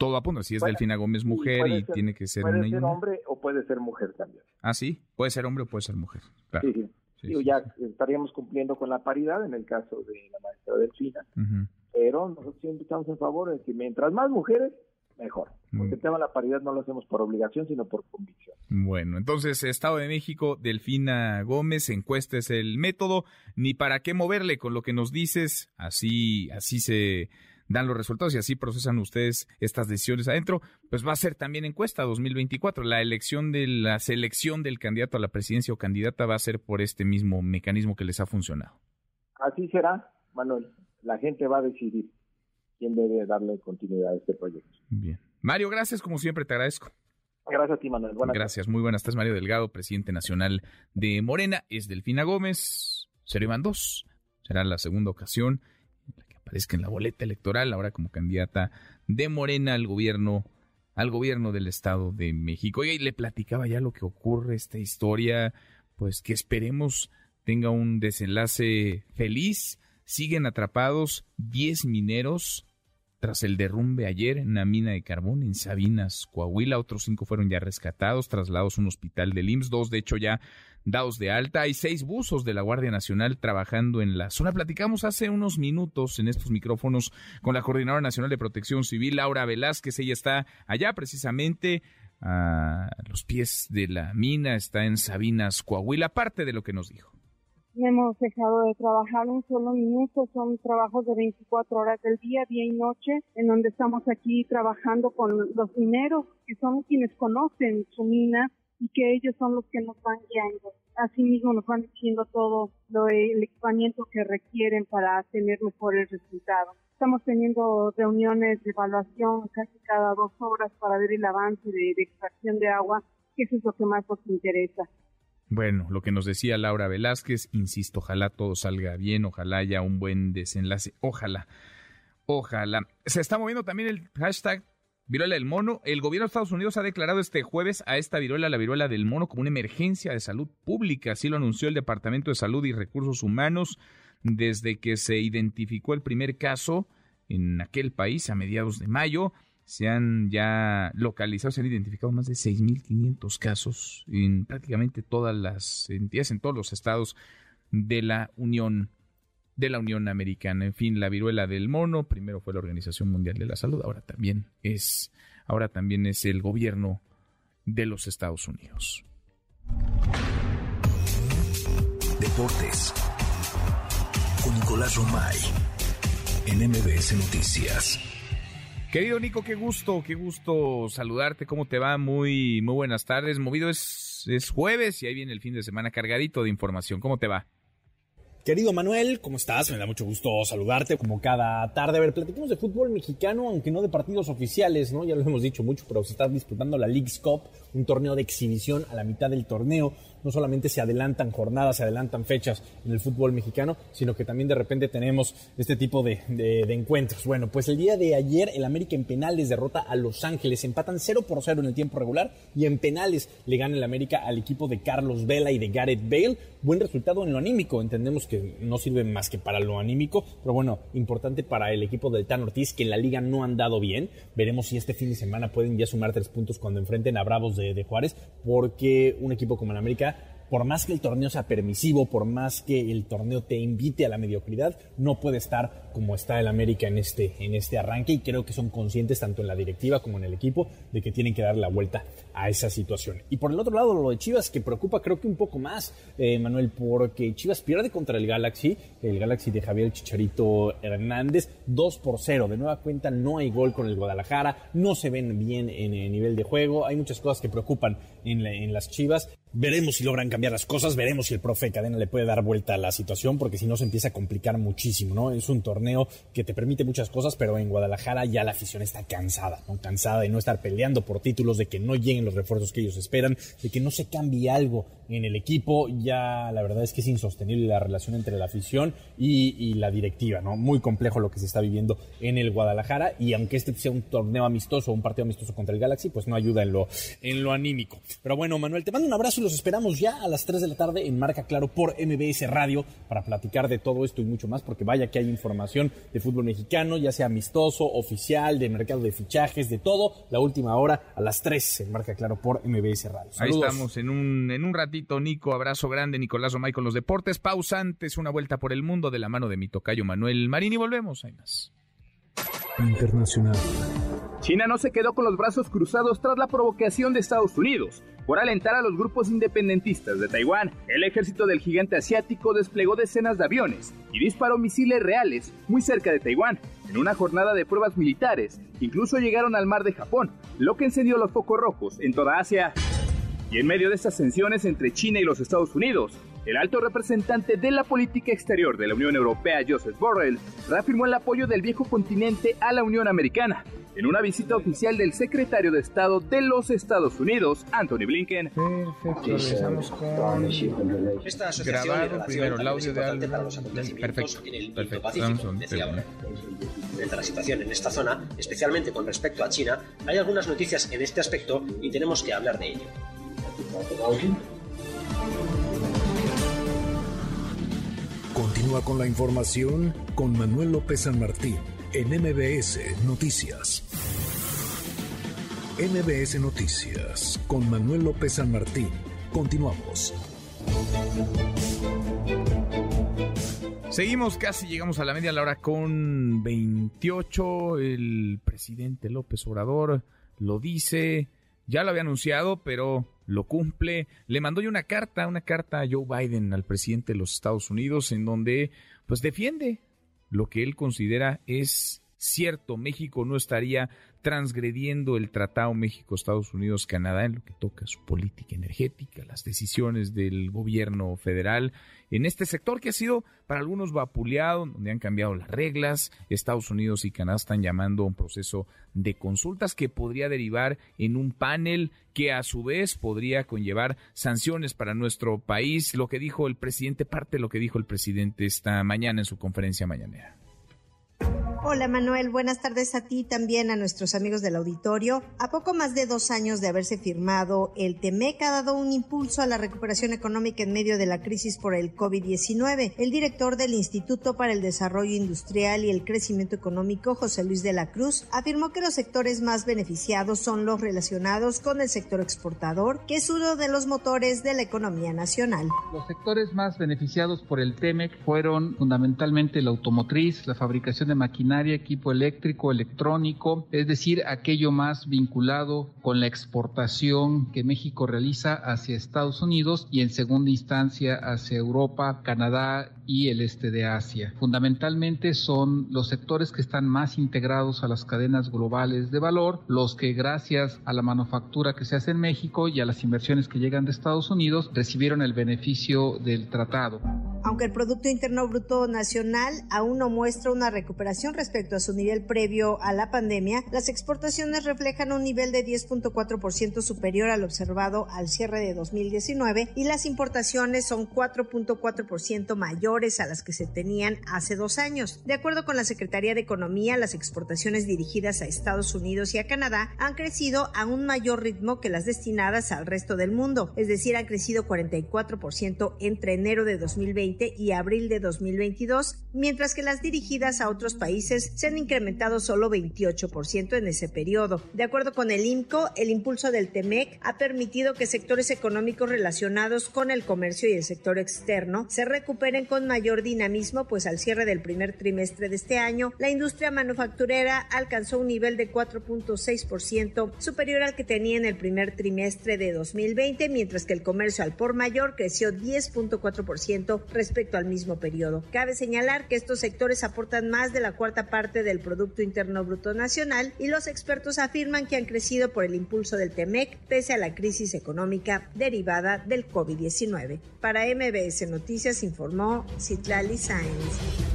todo apunta. Si es Delfina Gómez mujer y tiene que ser puede ser hombre o puede ser mujer también. Ah, sí, puede ser hombre o puede ser mujer. Sí, sí. ya estaríamos cumpliendo con la paridad en el caso de la maestra Delfina, pero nosotros siempre estamos en favor de que mientras más mujeres, mejor. Porque el tema de la paridad no lo hacemos por obligación, sino por convicción. Bueno, entonces, Estado de México, Delfina Gómez, encuesta es el método, ni para qué moverle con lo que nos dices, así, así se dan los resultados y así procesan ustedes estas decisiones adentro, pues va a ser también encuesta 2024. La elección de la selección del candidato a la presidencia o candidata va a ser por este mismo mecanismo que les ha funcionado. Así será, Manuel. La gente va a decidir quién debe darle continuidad a este proyecto. Bien. Mario, gracias, como siempre, te agradezco. Gracias a ti, Manuel. Buenas gracias, muy buenas tardes, Mario Delgado, presidente nacional de Morena. Es Delfina Gómez, van dos. Será la segunda ocasión aparezca en la boleta electoral, ahora como candidata de Morena al gobierno al gobierno del Estado de México. Y le platicaba ya lo que ocurre, esta historia, pues que esperemos tenga un desenlace feliz. Siguen atrapados 10 mineros tras el derrumbe ayer en una mina de carbón en Sabinas, Coahuila. Otros cinco fueron ya rescatados, trasladados a un hospital de IMSS, dos de hecho ya dados de alta. Hay seis buzos de la Guardia Nacional trabajando en la zona. Platicamos hace unos minutos en estos micrófonos con la Coordinadora Nacional de Protección Civil, Laura Velázquez. Ella está allá precisamente a los pies de la mina, está en Sabinas, Coahuila, parte de lo que nos dijo. hemos dejado de trabajar un solo minuto, son trabajos de 24 horas del día, día y noche, en donde estamos aquí trabajando con los mineros, que son quienes conocen su mina, y que ellos son los que nos van guiando. Asimismo nos van diciendo todo lo, el equipamiento que requieren para tener mejores resultados. Estamos teniendo reuniones de evaluación casi cada dos horas para ver el avance de, de extracción de agua, que eso es lo que más nos interesa. Bueno, lo que nos decía Laura Velázquez, insisto, ojalá todo salga bien, ojalá haya un buen desenlace, ojalá, ojalá. Se está moviendo también el hashtag viruela del mono. El gobierno de Estados Unidos ha declarado este jueves a esta viruela, la viruela del mono, como una emergencia de salud pública. Así lo anunció el Departamento de Salud y Recursos Humanos desde que se identificó el primer caso en aquel país a mediados de mayo. Se han ya localizado, se han identificado más de 6.500 casos en prácticamente todas las entidades, en todos los estados de la Unión de la Unión Americana. En fin, la viruela del mono, primero fue la Organización Mundial de la Salud, ahora también es, ahora también es el gobierno de los Estados Unidos. Deportes con Nicolás Romay en MBS Noticias. Querido Nico, qué gusto, qué gusto saludarte. ¿Cómo te va? Muy, muy buenas tardes. Movido es, es jueves y ahí viene el fin de semana cargadito de información. ¿Cómo te va? Querido Manuel, ¿cómo estás? Me da mucho gusto saludarte como cada tarde. A ver, platiquemos de fútbol mexicano, aunque no de partidos oficiales, ¿no? Ya lo hemos dicho mucho, pero se está disputando la League's Cup, un torneo de exhibición a la mitad del torneo no solamente se adelantan jornadas, se adelantan fechas en el fútbol mexicano, sino que también de repente tenemos este tipo de, encuentros. Bueno, pues el día de ayer el América en penales derrota a Los Ángeles, empatan 0 por 0 en el tiempo regular y en penales le gana el América al equipo de Carlos Vela y de Gareth Bale. Buen resultado en lo anímico, entendemos que no sirve más que para lo anímico, pero bueno, importante para el equipo del Tan Ortiz que en la liga no han dado bien. Veremos si este fin de semana pueden ya sumar tres puntos cuando enfrenten a Bravos de, de Juárez, porque un equipo como el América por más que el torneo sea permisivo, por más que el torneo te invite a la mediocridad, no puede estar como está el América en este, en este arranque y creo que son conscientes tanto en la directiva como en el equipo de que tienen que dar la vuelta a esa situación. Y por el otro lado, lo de Chivas que preocupa creo que un poco más, eh, Manuel, porque Chivas pierde contra el Galaxy, el Galaxy de Javier Chicharito Hernández, 2 por 0. De nueva cuenta no hay gol con el Guadalajara, no se ven bien en el nivel de juego, hay muchas cosas que preocupan en, las Chivas Veremos si logran cambiar las cosas, veremos si el profe Cadena le puede dar vuelta a la situación, porque si no se empieza a complicar muchísimo, ¿no? Es un torneo que te permite muchas cosas, pero en Guadalajara ya la afición está cansada, ¿no? Cansada de no estar peleando por títulos, de que no lleguen los refuerzos que ellos esperan, de que no se cambie algo en el equipo. Ya la verdad es que es insostenible la relación entre la afición y, la directiva, ¿no? Muy complejo lo que se está viviendo en el Guadalajara, y aunque este sea un torneo amistoso, un partido amistoso contra el Galaxy, pues no ayuda en lo, en lo anímico. Pero bueno, Manuel, te mando un abrazo los esperamos ya a las 3 de la tarde en Marca Claro por MBS Radio para platicar de todo esto y mucho más, porque vaya que hay información de fútbol mexicano, ya sea amistoso, oficial, de mercado de fichajes, de todo, la última hora a las 3 en Marca Claro por MBS Radio. Ahí estamos en un, en un ratito, Nico, abrazo grande, Nicolás Romay con los deportes, pausantes, una vuelta por el mundo de la mano de mi tocayo Manuel Marín y volvemos, hay más. Internacional. China no se quedó con los brazos cruzados tras la provocación de Estados Unidos por alentar a los grupos independentistas de Taiwán. El ejército del gigante asiático desplegó decenas de aviones y disparó misiles reales muy cerca de Taiwán. En una jornada de pruebas militares, incluso llegaron al mar de Japón, lo que encendió los focos rojos en toda Asia. Y en medio de estas tensiones entre China y los Estados Unidos, el alto representante de la política exterior de la Unión Europea, Joseph Borrell, reafirmó el apoyo del viejo continente a la Unión Americana en una visita oficial del secretario de Estado de los Estados Unidos, Anthony Blinken. Perfecto, regresamos con Esta asociación grabado primero el audio de importante para los acontecimientos Perfecto, en el perfecto. Decía ahora, frente a la situación en esta zona, especialmente con respecto a China, hay algunas noticias en este aspecto y tenemos que hablar de ello. Continúa con la información con Manuel López San Martín en MBS Noticias. MBS Noticias con Manuel López San Martín. Continuamos. Seguimos, casi llegamos a la media la hora con 28. El presidente López Obrador lo dice, ya lo había anunciado, pero lo cumple. Le mandó ya una carta, una carta a Joe Biden, al presidente de los Estados Unidos, en donde pues defiende lo que él considera es cierto. México no estaría transgrediendo el Tratado México-Estados Unidos-Canadá en lo que toca su política energética, las decisiones del gobierno federal en este sector que ha sido para algunos vapuleado, donde han cambiado las reglas. Estados Unidos y Canadá están llamando a un proceso de consultas que podría derivar en un panel que a su vez podría conllevar sanciones para nuestro país. Lo que dijo el presidente, parte de lo que dijo el presidente esta mañana en su conferencia mañanera. Hola Manuel, buenas tardes a ti también a nuestros amigos del auditorio. A poco más de dos años de haberse firmado, el TEMEC ha dado un impulso a la recuperación económica en medio de la crisis por el COVID-19. El director del Instituto para el Desarrollo Industrial y el Crecimiento Económico, José Luis de la Cruz, afirmó que los sectores más beneficiados son los relacionados con el sector exportador, que es uno de los motores de la economía nacional. Los sectores más beneficiados por el TEMEC fueron fundamentalmente la automotriz, la fabricación de maquinaria, equipo eléctrico, electrónico, es decir, aquello más vinculado con la exportación que México realiza hacia Estados Unidos y en segunda instancia hacia Europa, Canadá y el este de Asia. Fundamentalmente son los sectores que están más integrados a las cadenas globales de valor, los que gracias a la manufactura que se hace en México y a las inversiones que llegan de Estados Unidos recibieron el beneficio del tratado. Aunque el Producto Interno Bruto Nacional aún no muestra una recuperación respecto a su nivel previo a la pandemia, las exportaciones reflejan un nivel de 10.4% superior al observado al cierre de 2019 y las importaciones son 4.4% mayores a las que se tenían hace dos años. De acuerdo con la Secretaría de Economía, las exportaciones dirigidas a Estados Unidos y a Canadá han crecido a un mayor ritmo que las destinadas al resto del mundo, es decir, han crecido 44% entre enero de 2020 y abril de 2022, mientras que las dirigidas a otros países se han incrementado solo 28% en ese periodo. De acuerdo con el IMCO, el impulso del TEMEC ha permitido que sectores económicos relacionados con el comercio y el sector externo se recuperen con mayor dinamismo, pues al cierre del primer trimestre de este año, la industria manufacturera alcanzó un nivel de 4.6% superior al que tenía en el primer trimestre de 2020, mientras que el comercio al por mayor creció 10.4% respecto al mismo periodo. Cabe señalar que estos sectores aportan más de la cuarta parte del Producto Interno Bruto Nacional y los expertos afirman que han crecido por el impulso del TEMEC pese a la crisis económica derivada del COVID-19. Para MBS Noticias informó Citlali Sáenz.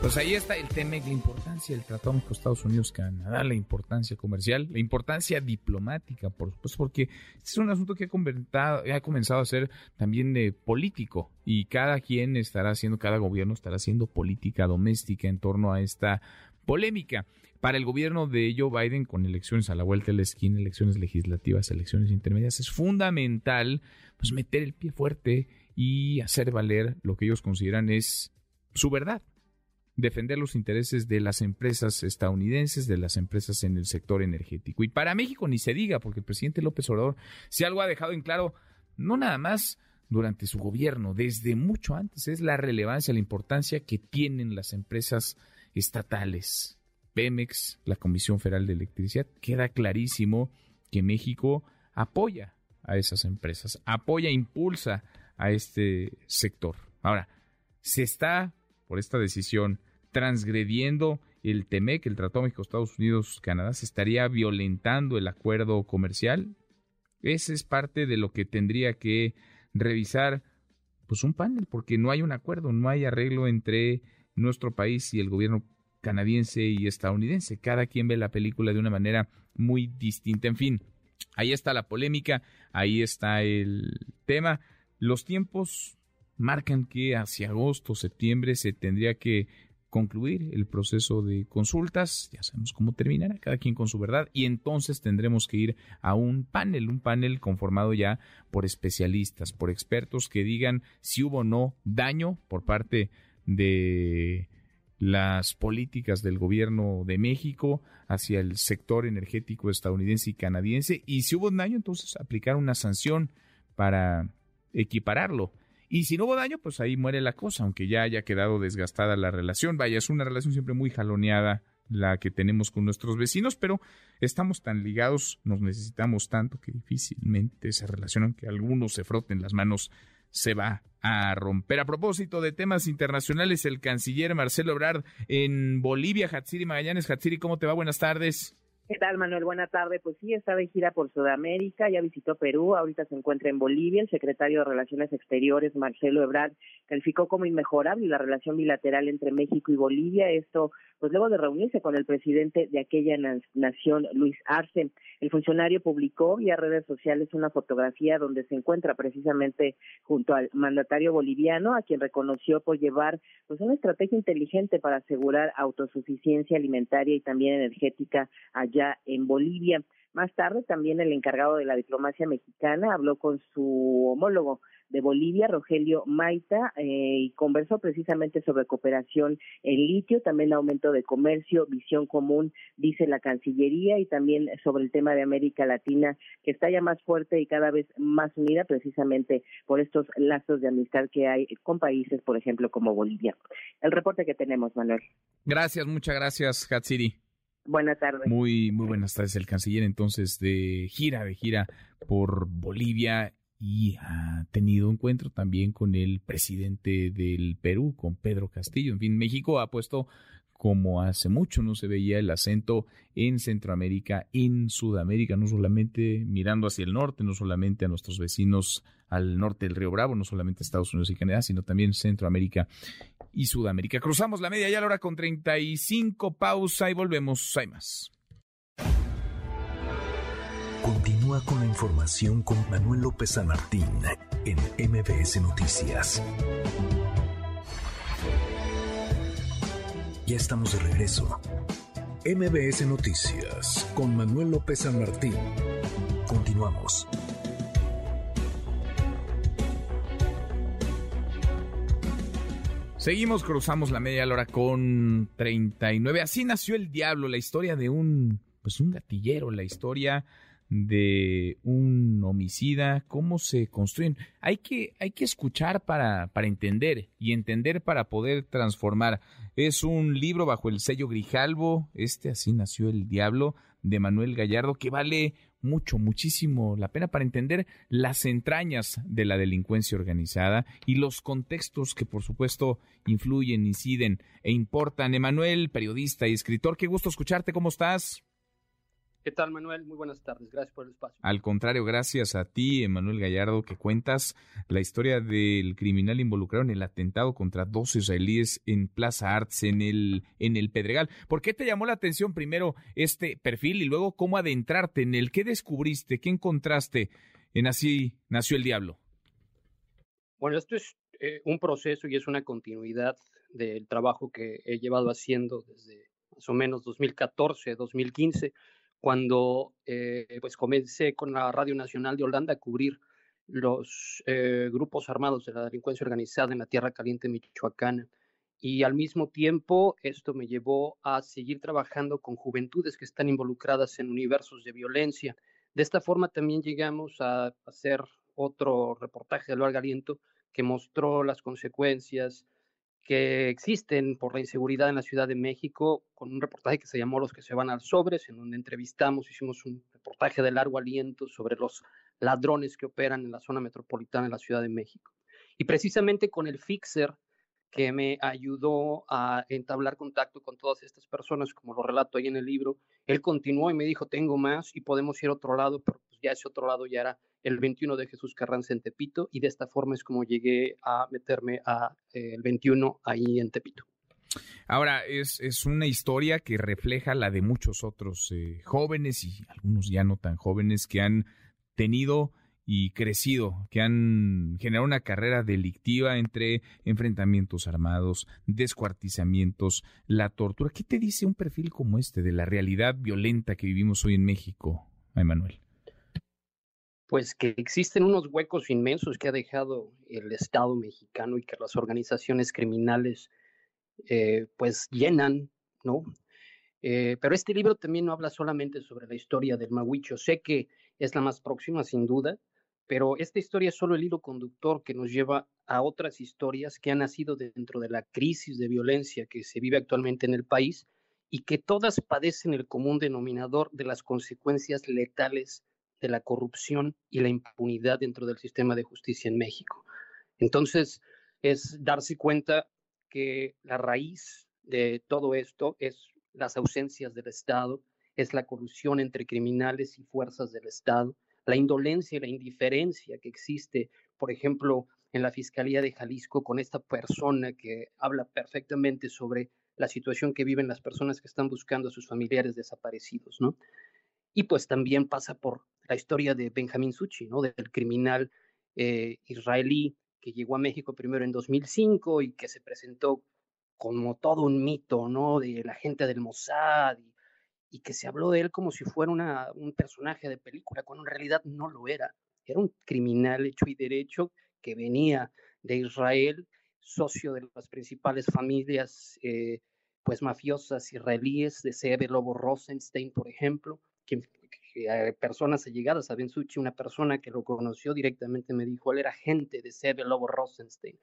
Pues ahí está el tema la importancia del Tratado México Estados Unidos Canadá, la importancia comercial, la importancia diplomática, por supuesto, porque este es un asunto que ha, ha comenzado a ser también de político y cada quien estará haciendo, cada gobierno estará haciendo política doméstica en torno a esta polémica. Para el gobierno de Joe Biden, con elecciones a la vuelta de la esquina, elecciones legislativas, elecciones intermedias, es fundamental pues meter el pie fuerte y hacer valer lo que ellos consideran es su verdad defender los intereses de las empresas estadounidenses, de las empresas en el sector energético. Y para México ni se diga, porque el presidente López Obrador, si algo ha dejado en claro, no nada más durante su gobierno, desde mucho antes, es la relevancia, la importancia que tienen las empresas estatales Pemex, la Comisión Federal de Electricidad. Queda clarísimo que México apoya a esas empresas, apoya, impulsa a este sector. Ahora, se está, por esta decisión, transgrediendo el TEMEC, el Tratado México, Estados Unidos, Canadá, se estaría violentando el acuerdo comercial. Ese es parte de lo que tendría que revisar pues un panel, porque no hay un acuerdo, no hay arreglo entre nuestro país y el gobierno canadiense y estadounidense. Cada quien ve la película de una manera muy distinta. En fin, ahí está la polémica, ahí está el tema. Los tiempos marcan que hacia agosto, septiembre se tendría que concluir el proceso de consultas, ya sabemos cómo terminará, cada quien con su verdad, y entonces tendremos que ir a un panel, un panel conformado ya por especialistas, por expertos que digan si hubo o no daño por parte de las políticas del gobierno de México hacia el sector energético estadounidense y canadiense, y si hubo daño, entonces aplicar una sanción para equipararlo y si no hubo daño, pues ahí muere la cosa, aunque ya haya quedado desgastada la relación. Vaya, es una relación siempre muy jaloneada la que tenemos con nuestros vecinos, pero estamos tan ligados, nos necesitamos tanto que difícilmente esa relación, aunque algunos se froten las manos, se va a romper. A propósito de temas internacionales, el canciller Marcelo Ebrard en Bolivia, Hatsiri Magallanes. Hatsiri, ¿cómo te va? Buenas tardes. ¿Qué tal, Manuel? Buena tarde. Pues sí, está de gira por Sudamérica, ya visitó Perú, ahorita se encuentra en Bolivia. El secretario de Relaciones Exteriores, Marcelo Ebrard, calificó como inmejorable la relación bilateral entre México y Bolivia. Esto, pues luego de reunirse con el presidente de aquella nación, Luis Arce. El funcionario publicó vía redes sociales una fotografía donde se encuentra precisamente junto al mandatario boliviano, a quien reconoció por llevar pues una estrategia inteligente para asegurar autosuficiencia alimentaria y también energética allá en Bolivia. Más tarde también el encargado de la diplomacia mexicana habló con su homólogo de Bolivia, Rogelio Maita, eh, y conversó precisamente sobre cooperación en litio, también aumento de comercio, visión común, dice la Cancillería, y también sobre el tema de América Latina, que está ya más fuerte y cada vez más unida precisamente por estos lazos de amistad que hay con países, por ejemplo, como Bolivia. El reporte que tenemos, Manuel. Gracias, muchas gracias, Hatsiri. Buenas tardes. Muy, muy buenas tardes. El canciller entonces de gira, de gira por Bolivia y ha tenido encuentro también con el presidente del Perú, con Pedro Castillo. En fin, México ha puesto como hace mucho no se veía el acento en Centroamérica, en Sudamérica, no solamente mirando hacia el norte, no solamente a nuestros vecinos al norte del Río Bravo, no solamente Estados Unidos y Canadá, sino también Centroamérica y Sudamérica. Cruzamos la media ya a la hora con 35, pausa y volvemos. Hay más. Continúa con la información con Manuel López San Martín en MBS Noticias. Ya estamos de regreso. MBS Noticias con Manuel López San Martín. Continuamos. Seguimos, cruzamos la media hora con 39. Así nació el diablo, la historia de un, pues un gatillero, la historia de un homicida, cómo se construyen. Hay que, hay que escuchar para, para entender y entender para poder transformar. Es un libro bajo el sello Grijalvo, este así nació el diablo, de Manuel Gallardo, que vale mucho, muchísimo la pena para entender las entrañas de la delincuencia organizada y los contextos que por supuesto influyen, inciden e importan. Emanuel, periodista y escritor, qué gusto escucharte, ¿cómo estás? ¿Qué tal, Manuel? Muy buenas tardes. Gracias por el espacio. Al contrario, gracias a ti, Emanuel Gallardo, que cuentas la historia del criminal involucrado en el atentado contra dos israelíes en Plaza Arts, en el, en el Pedregal. ¿Por qué te llamó la atención primero este perfil y luego cómo adentrarte en el? ¿Qué descubriste? ¿Qué encontraste en Así Nació el Diablo? Bueno, esto es eh, un proceso y es una continuidad del trabajo que he llevado haciendo desde más o menos 2014, 2015 cuando eh, pues comencé con la Radio Nacional de Holanda a cubrir los eh, grupos armados de la delincuencia organizada en la Tierra Caliente Michoacana. Y al mismo tiempo, esto me llevó a seguir trabajando con juventudes que están involucradas en universos de violencia. De esta forma también llegamos a hacer otro reportaje de largo aliento que mostró las consecuencias que existen por la inseguridad en la Ciudad de México, con un reportaje que se llamó Los que se van al sobres, en donde entrevistamos, hicimos un reportaje de largo aliento sobre los ladrones que operan en la zona metropolitana de la Ciudad de México. Y precisamente con el fixer que me ayudó a entablar contacto con todas estas personas, como lo relato ahí en el libro, él continuó y me dijo, tengo más y podemos ir a otro lado, pero pues ya ese otro lado ya era el 21 de Jesús Carranza en Tepito y de esta forma es como llegué a meterme a eh, el 21 ahí en Tepito. Ahora, es, es, una historia que refleja la de muchos otros eh, jóvenes y algunos ya no tan jóvenes que han tenido y crecido, que han generado una carrera delictiva entre enfrentamientos armados, descuartizamientos, la tortura. ¿Qué te dice un perfil como este de la realidad violenta que vivimos hoy en México, Emanuel? Pues que existen unos huecos inmensos que ha dejado el Estado mexicano y que las organizaciones criminales eh, pues llenan, ¿no? Eh, pero este libro también no habla solamente sobre la historia del Mahuicho. Sé que es la más próxima, sin duda, pero esta historia es solo el hilo conductor que nos lleva a otras historias que han nacido dentro de la crisis de violencia que se vive actualmente en el país y que todas padecen el común denominador de las consecuencias letales de la corrupción y la impunidad dentro del sistema de justicia en México. Entonces, es darse cuenta que la raíz de todo esto es las ausencias del Estado, es la corrupción entre criminales y fuerzas del Estado, la indolencia y la indiferencia que existe, por ejemplo, en la Fiscalía de Jalisco con esta persona que habla perfectamente sobre la situación que viven las personas que están buscando a sus familiares desaparecidos, ¿no? Y pues también pasa por la historia de Benjamín Suchi, ¿no? Del criminal eh, israelí que llegó a México primero en 2005 y que se presentó como todo un mito, ¿no? De la gente del Mossad y que se habló de él como si fuera una, un personaje de película, cuando en realidad no lo era. Era un criminal hecho y derecho que venía de Israel, socio de las principales familias eh, pues mafiosas israelíes, de C.B. Lobo Rosenstein, por ejemplo, que, que, personas allegadas a Bensuchi, una persona que lo conoció directamente me dijo, él era gente de C.B. Lobo Rosenstein.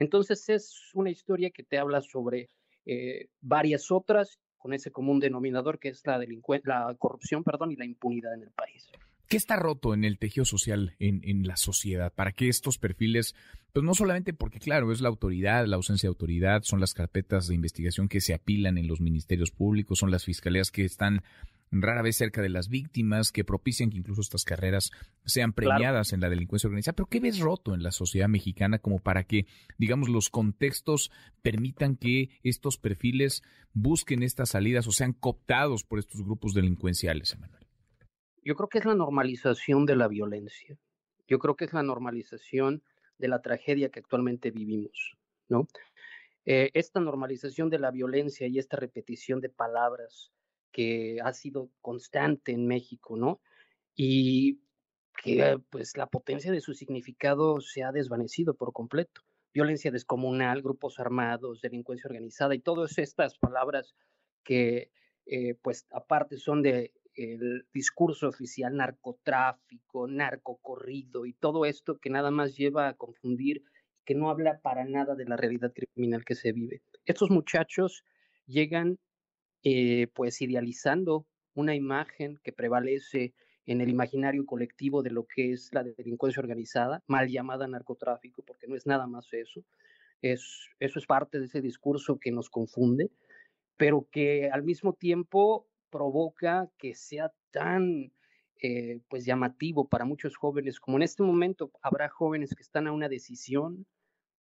Entonces es una historia que te habla sobre eh, varias otras con ese común denominador que es la, la corrupción perdón, y la impunidad en el país. ¿Qué está roto en el tejido social, en, en, la sociedad, para que estos perfiles, pues no solamente porque, claro, es la autoridad, la ausencia de autoridad, son las carpetas de investigación que se apilan en los ministerios públicos, son las fiscalías que están rara vez cerca de las víctimas, que propician que incluso estas carreras sean premiadas en la delincuencia organizada. Pero ¿qué ves roto en la sociedad mexicana como para que, digamos, los contextos permitan que estos perfiles busquen estas salidas o sean cooptados por estos grupos delincuenciales, Emanuel? Yo creo que es la normalización de la violencia. Yo creo que es la normalización de la tragedia que actualmente vivimos, ¿no? Eh, esta normalización de la violencia y esta repetición de palabras que ha sido constante en México, ¿no? Y que pues la potencia de su significado se ha desvanecido por completo. Violencia descomunal, grupos armados, delincuencia organizada y todas estas palabras que eh, pues aparte son de el discurso oficial narcotráfico, narcocorrido y todo esto que nada más lleva a confundir, que no habla para nada de la realidad criminal que se vive. Estos muchachos llegan eh, pues idealizando una imagen que prevalece en el imaginario colectivo de lo que es la delincuencia organizada, mal llamada narcotráfico, porque no es nada más eso. Es, eso es parte de ese discurso que nos confunde, pero que al mismo tiempo provoca que sea tan eh, pues llamativo para muchos jóvenes, como en este momento habrá jóvenes que están a una decisión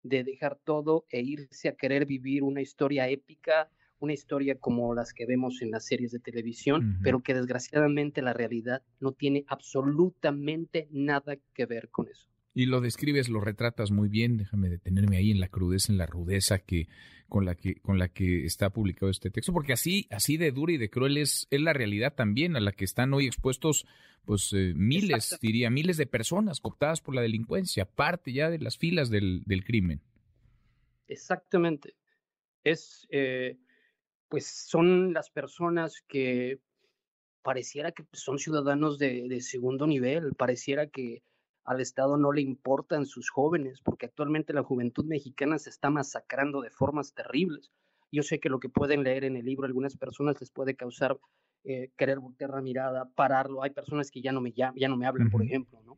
de dejar todo e irse a querer vivir una historia épica una historia como las que vemos en las series de televisión, pero que desgraciadamente la realidad no tiene absolutamente nada que ver con eso. Y lo describes, lo retratas muy bien, déjame detenerme ahí en la crudeza, en la rudeza que con la que con la que está publicado este texto, porque así así de dura y de cruel es, es la realidad también a la que están hoy expuestos pues eh, miles, diría, miles de personas cooptadas por la delincuencia, parte ya de las filas del, del crimen. Exactamente. Es eh, pues son las personas que pareciera que son ciudadanos de, segundo nivel, pareciera que al Estado no le importan sus jóvenes, porque actualmente la juventud mexicana se está masacrando de formas terribles. Yo sé que lo que pueden leer en el libro algunas personas les puede causar eh, querer voltear la mirada, pararlo. Hay personas que ya no me, ya, ya no me hablan, por ejemplo, ¿no?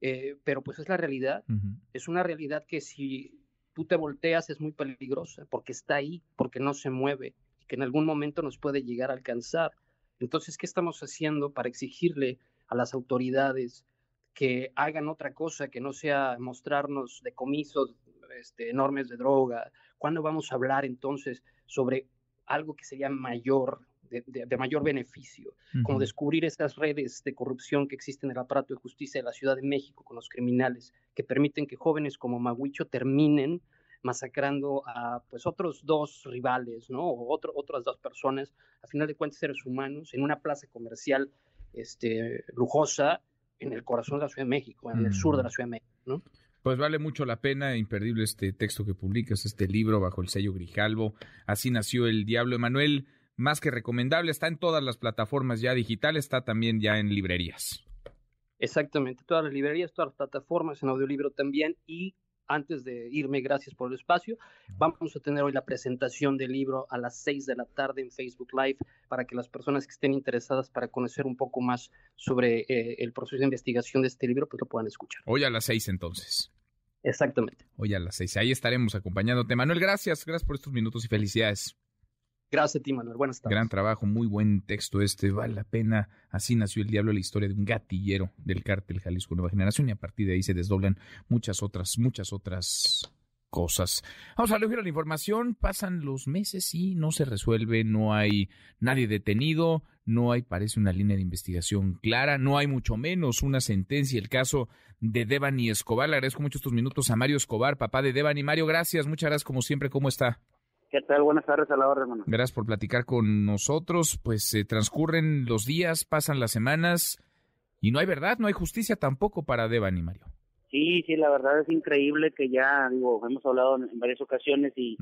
Eh, pero pues es la realidad. Es una realidad que si tú te volteas es muy peligrosa, porque está ahí, porque no se mueve, y que en algún momento nos puede llegar a alcanzar. Entonces, ¿qué estamos haciendo para exigirle a las autoridades que hagan otra cosa que no sea mostrarnos decomisos este, enormes de droga? ¿Cuándo vamos a hablar entonces sobre algo que sería mayor, de, mayor beneficio, como descubrir estas redes de corrupción que existen en el aparato de justicia de la Ciudad de México con los criminales, que permiten que jóvenes como Maguicho terminen masacrando a pues otros dos rivales, ¿no? O otro, otras dos personas, a final de cuentas seres humanos, en una plaza comercial este, lujosa en el corazón de la Ciudad de México, en el sur de la Ciudad de México, ¿no? Pues vale mucho la pena, imperdible este texto que publicas, este libro bajo el sello Grijalvo. Así nació el Diablo Emanuel, más que recomendable, está en todas las plataformas ya digitales, está también ya en librerías. Exactamente, todas las librerías, todas las plataformas, en audiolibro también y antes de irme, gracias por el espacio. Vamos a tener hoy la presentación del libro a las 6 de la tarde en Facebook Live para que las personas que estén interesadas para conocer un poco más sobre eh, el proceso de investigación de este libro, pues lo puedan escuchar. Hoy a las 6 entonces. Exactamente. Hoy a las 6. Ahí estaremos acompañándote. Manuel, gracias. Gracias por estos minutos y felicidades. Gracias a ti, Manuel. Buenas tardes. Gran trabajo, muy buen texto este, vale la pena. Así nació el diablo, la historia de un gatillero del cártel Jalisco Nueva Generación y a partir de ahí se desdoblan muchas otras, muchas otras cosas. Vamos a elegir la información, pasan los meses y no se resuelve, no hay nadie detenido, no hay, parece una línea de investigación clara, no hay mucho menos una sentencia. El caso de Devani Escobar, le agradezco mucho estos minutos a Mario Escobar, papá de Devani. Mario, gracias, muchas gracias como siempre, ¿cómo está? ¿Qué tal? Buenas tardes a la hora, hermano. Gracias por platicar con nosotros. Pues se transcurren los días, pasan las semanas y no hay verdad, no hay justicia tampoco para Devani, Mario. Sí, sí, la verdad es increíble que ya, digo, hemos hablado en, varias ocasiones y,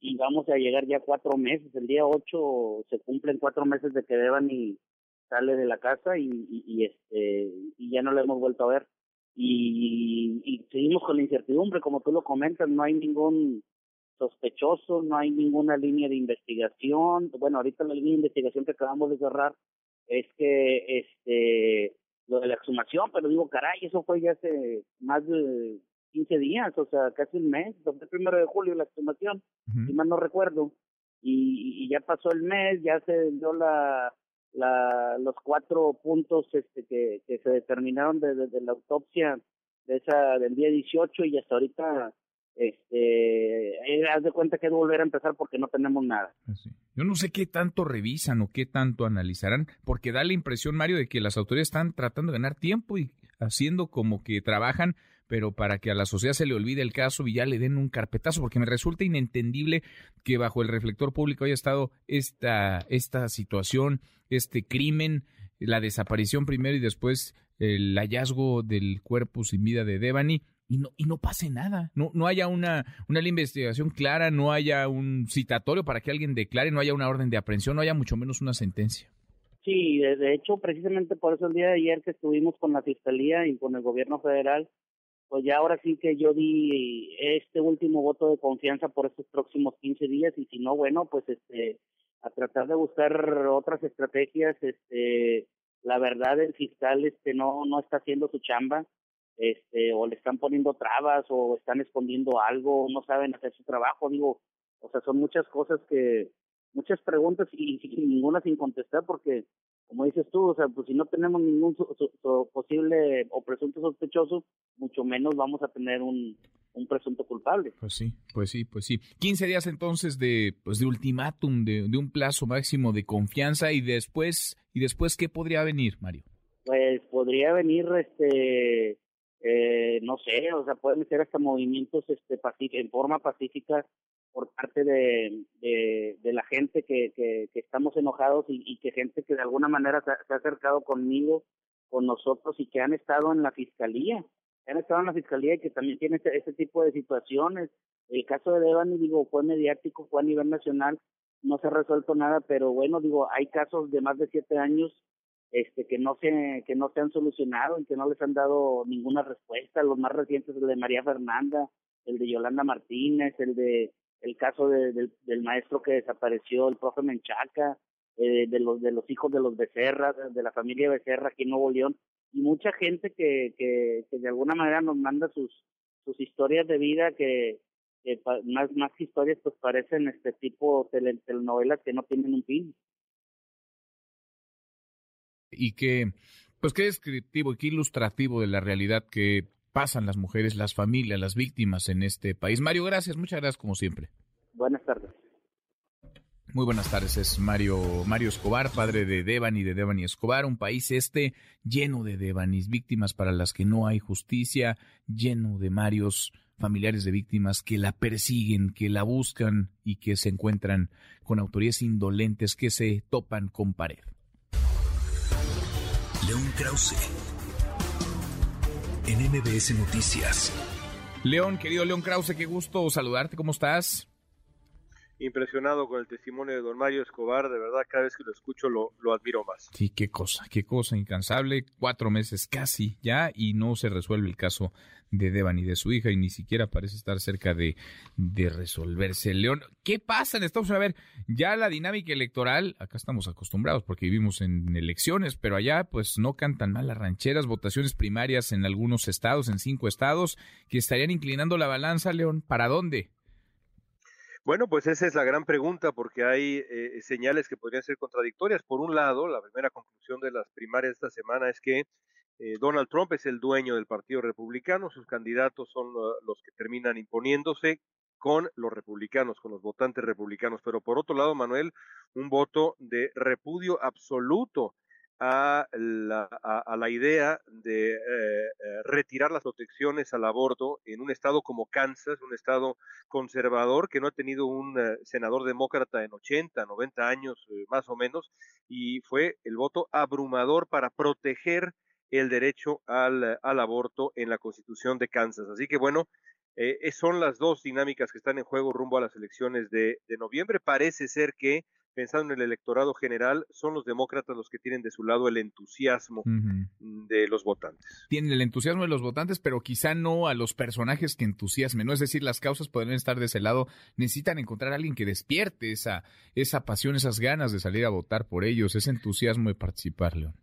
y vamos a llegar ya cuatro meses. El día ocho se cumplen cuatro meses de que Devani sale de la casa y, y, este y ya no la hemos vuelto a ver. Y, y seguimos con la incertidumbre, como tú lo comentas, no hay ningún sospechoso, no hay ninguna línea de investigación. Bueno, ahorita la línea de investigación que acabamos de cerrar es que este lo de la exhumación, pero digo, caray, eso fue ya hace más de 15 días, o sea, casi un mes, fue el primero de julio la exhumación, si mal no recuerdo, y, ya pasó el mes, ya se dio la, la los cuatro puntos este que, que se determinaron desde de, la autopsia de esa del día 18 y hasta ahorita este, eh, haz de cuenta que es volver a empezar porque no tenemos nada. Pues Yo no sé qué tanto revisan o qué tanto analizarán, porque da la impresión, Mario, de que las autoridades están tratando de ganar tiempo y haciendo como que trabajan, pero para que a la sociedad se le olvide el caso y ya le den un carpetazo, porque me resulta inentendible que bajo el reflector público haya estado esta, esta situación, este crimen, la desaparición primero y después el hallazgo del cuerpo sin vida de Devani y no, y no pase nada, no, no haya una, una investigación clara, no haya un citatorio para que alguien declare, no haya una orden de aprehensión, no haya mucho menos una sentencia. Sí, de, hecho, precisamente por eso el día de ayer que estuvimos con la Fiscalía y con el gobierno federal, pues ya ahora sí que yo di este último voto de confianza por estos próximos 15 días y si no, bueno, pues este a tratar de buscar otras estrategias, este la verdad el fiscal este no no está haciendo su chamba este o le están poniendo trabas o están escondiendo algo, no saben hacer su trabajo, digo, o sea, son muchas cosas que muchas preguntas y, ninguna sin contestar porque como dices tú, o sea, pues si no tenemos ningún posible o presunto sospechoso, mucho menos vamos a tener un, un presunto culpable. Pues sí, pues sí, pues sí. 15 días entonces de pues de ultimátum, de, de un plazo máximo de confianza y después y después qué podría venir, Mario? Pues podría venir este eh, no sé, o sea, pueden ser hasta movimientos este en forma pacífica por parte de, de, la gente que, que, estamos enojados y, que gente que de alguna manera se, ha acercado conmigo, con nosotros y que han estado en la fiscalía, han estado en la fiscalía y que también tiene ese, tipo de situaciones. El caso de Devani, digo, fue mediático, fue a nivel nacional, no se ha resuelto nada, pero bueno, digo, hay casos de más de siete años este que no se que no se han solucionado y que no les han dado ninguna respuesta. Los más recientes el de María Fernanda el de Yolanda Martínez el de el caso del, maestro que desapareció el profe Menchaca eh, de los de los hijos de los Becerra de la familia Becerra aquí en Nuevo León. Y mucha gente que, que, que de alguna manera nos manda sus sus historias de vida que, que más más historias pues parecen este tipo de telenovelas que no tienen un fin y que, pues qué descriptivo y qué ilustrativo de la realidad que pasan las mujeres, las familias, las víctimas en este país. Mario, gracias, muchas gracias como siempre. Buenas tardes. Muy buenas tardes, es Mario, Mario Escobar, padre de Devani y de Devani Escobar, un país este lleno de Devanis, víctimas para las que no hay justicia, lleno de Marios, familiares de víctimas que la persiguen, que la buscan y que se encuentran con autoridades indolentes que se topan con pared. León Krause. En MBS Noticias. León, querido León Krause, qué gusto saludarte, ¿cómo estás? Impresionado con el testimonio de don Mario Escobar, de verdad cada vez que lo escucho lo, admiro más. Sí, qué cosa, qué cosa incansable, cuatro meses casi ya y no se resuelve el caso de Devan y de su hija y ni siquiera parece estar cerca de, de resolverse. León, ¿qué pasa en Estados Unidos? A ver, ya la dinámica electoral, acá estamos acostumbrados porque vivimos en elecciones, pero allá pues no cantan mal las rancheras, votaciones primarias en algunos estados, en cinco estados, que estarían inclinando la balanza, León, ¿para dónde? Bueno, pues esa es la gran pregunta porque hay eh, señales que podrían ser contradictorias. Por un lado, la primera conclusión de las primarias de esta semana es que eh, Donald Trump es el dueño del Partido Republicano, sus candidatos son los que terminan imponiéndose con los republicanos, con los votantes republicanos. Pero por otro lado, Manuel, un voto de repudio absoluto a la, a, la idea de eh, eh, retirar las protecciones al aborto en un estado como Kansas, un estado conservador que no ha tenido un eh, senador demócrata en 80, 90 años más o menos, y fue el voto abrumador para proteger el derecho al, aborto en la constitución de Kansas. Así que bueno, son las dos dinámicas que están en juego rumbo a las elecciones de, de noviembre. Parece ser que pensando en el electorado general, son los demócratas los que tienen de su lado el entusiasmo de los votantes. Tienen el entusiasmo de los votantes, pero quizá no a los personajes que entusiasmen, ¿no? Es decir, las causas podrían estar de ese lado. Necesitan encontrar a alguien que despierte esa, esa pasión, esas ganas de salir a votar por ellos, ese entusiasmo de participar, León.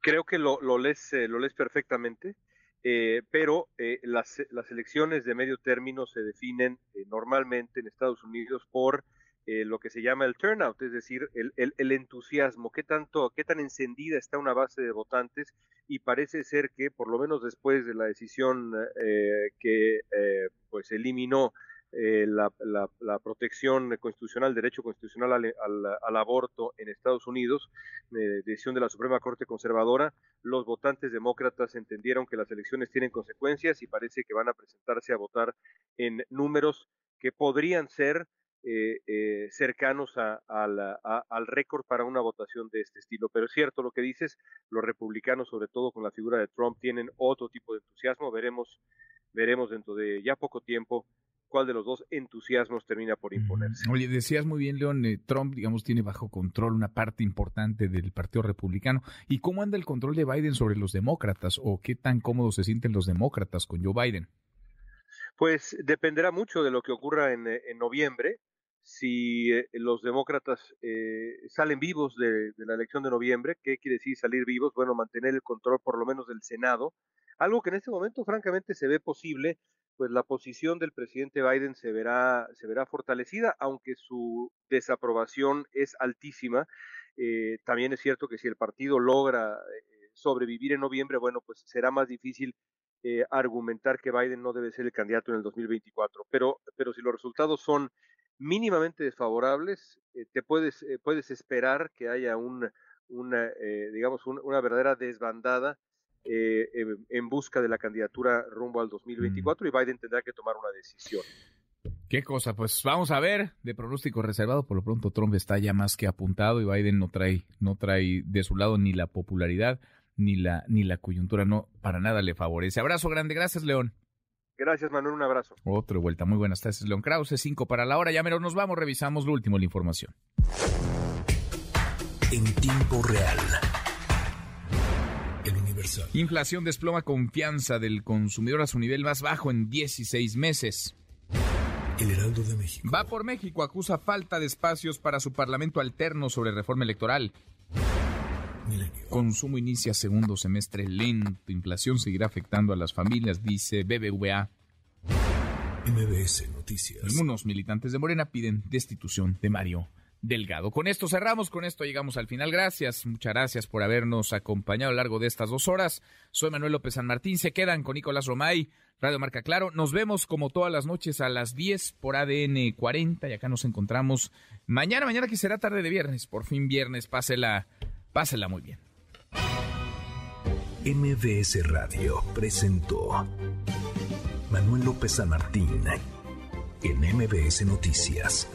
Creo que lo, lo, lees, eh, lo lees perfectamente. Eh, pero eh, las, las elecciones de medio término se definen normalmente en Estados Unidos por eh, lo que se llama el turnout, es decir, el, entusiasmo, qué tanto, qué tan encendida está una base de votantes y parece ser que por lo menos después de la decisión eh, que eh, pues eliminó la, la, protección constitucional, derecho constitucional al, al, aborto en Estados Unidos, decisión de la Suprema Corte Conservadora, los votantes demócratas entendieron que las elecciones tienen consecuencias y parece que van a presentarse a votar en números que podrían ser eh, eh, cercanos al récord para una votación de este estilo. Pero es cierto lo que dices, los republicanos, sobre todo con la figura de Trump, tienen otro tipo de entusiasmo. Veremos, veremos dentro de ya poco tiempo cuál de los dos entusiasmos termina por imponerse. Oye, decías muy bien, León, eh, Trump, digamos, tiene bajo control una parte importante del Partido Republicano. ¿Y cómo anda el control de Biden sobre los demócratas? ¿O qué tan cómodos se sienten los demócratas con Joe Biden? Pues dependerá mucho de lo que ocurra en, en noviembre si eh, los demócratas eh, salen vivos de, la elección de noviembre, ¿qué quiere decir salir vivos? Bueno, mantener el control por lo menos del Senado, algo que en este momento francamente se ve posible, pues la posición del presidente Biden se verá, se verá fortalecida, aunque su desaprobación es altísima. Eh, también es cierto que si el partido logra sobrevivir en noviembre, bueno, pues será más difícil argumentar que Biden no debe ser el candidato en el 2024. Pero, pero si los resultados son mínimamente desfavorables, eh, te puedes, eh, puedes esperar que haya un, una, eh, digamos, una verdadera desbandada en, busca de la candidatura rumbo al 2024 mm. y Biden tendrá que tomar una decisión. Qué cosa, pues vamos a ver, de pronóstico reservado, por lo pronto Trump está ya más que apuntado y Biden no trae, no trae de su lado ni la popularidad ni la, ni la coyuntura, no, para nada le favorece. Abrazo grande, gracias León. Gracias, Manuel. Un abrazo. Otra vuelta. Muy buenas tardes, León Krause. Cinco para la hora. Ya mero nos vamos. Revisamos lo último, la información. En tiempo real. Universal. Inflación desploma confianza del consumidor a su nivel más bajo en 16 meses. El Heraldo de México. Va por México, acusa falta de espacios para su parlamento alterno sobre reforma electoral. Consumo inicia segundo semestre lento. Inflación seguirá afectando a las familias, dice BBVA. MBS Noticias. Algunos militantes de Morena piden destitución de Mario Delgado. Con esto cerramos, con esto llegamos al final. Gracias, muchas gracias por habernos acompañado a lo largo de estas dos horas. Soy Manuel López San Martín. Se quedan con Nicolás Romay, Radio Marca Claro. Nos vemos como todas las noches a las 10 por ADN 40 y acá nos encontramos mañana, mañana que será tarde de viernes. Por fin viernes, pásela, pásela muy bien. MBS Radio presentó Manuel López San Martín en MBS Noticias.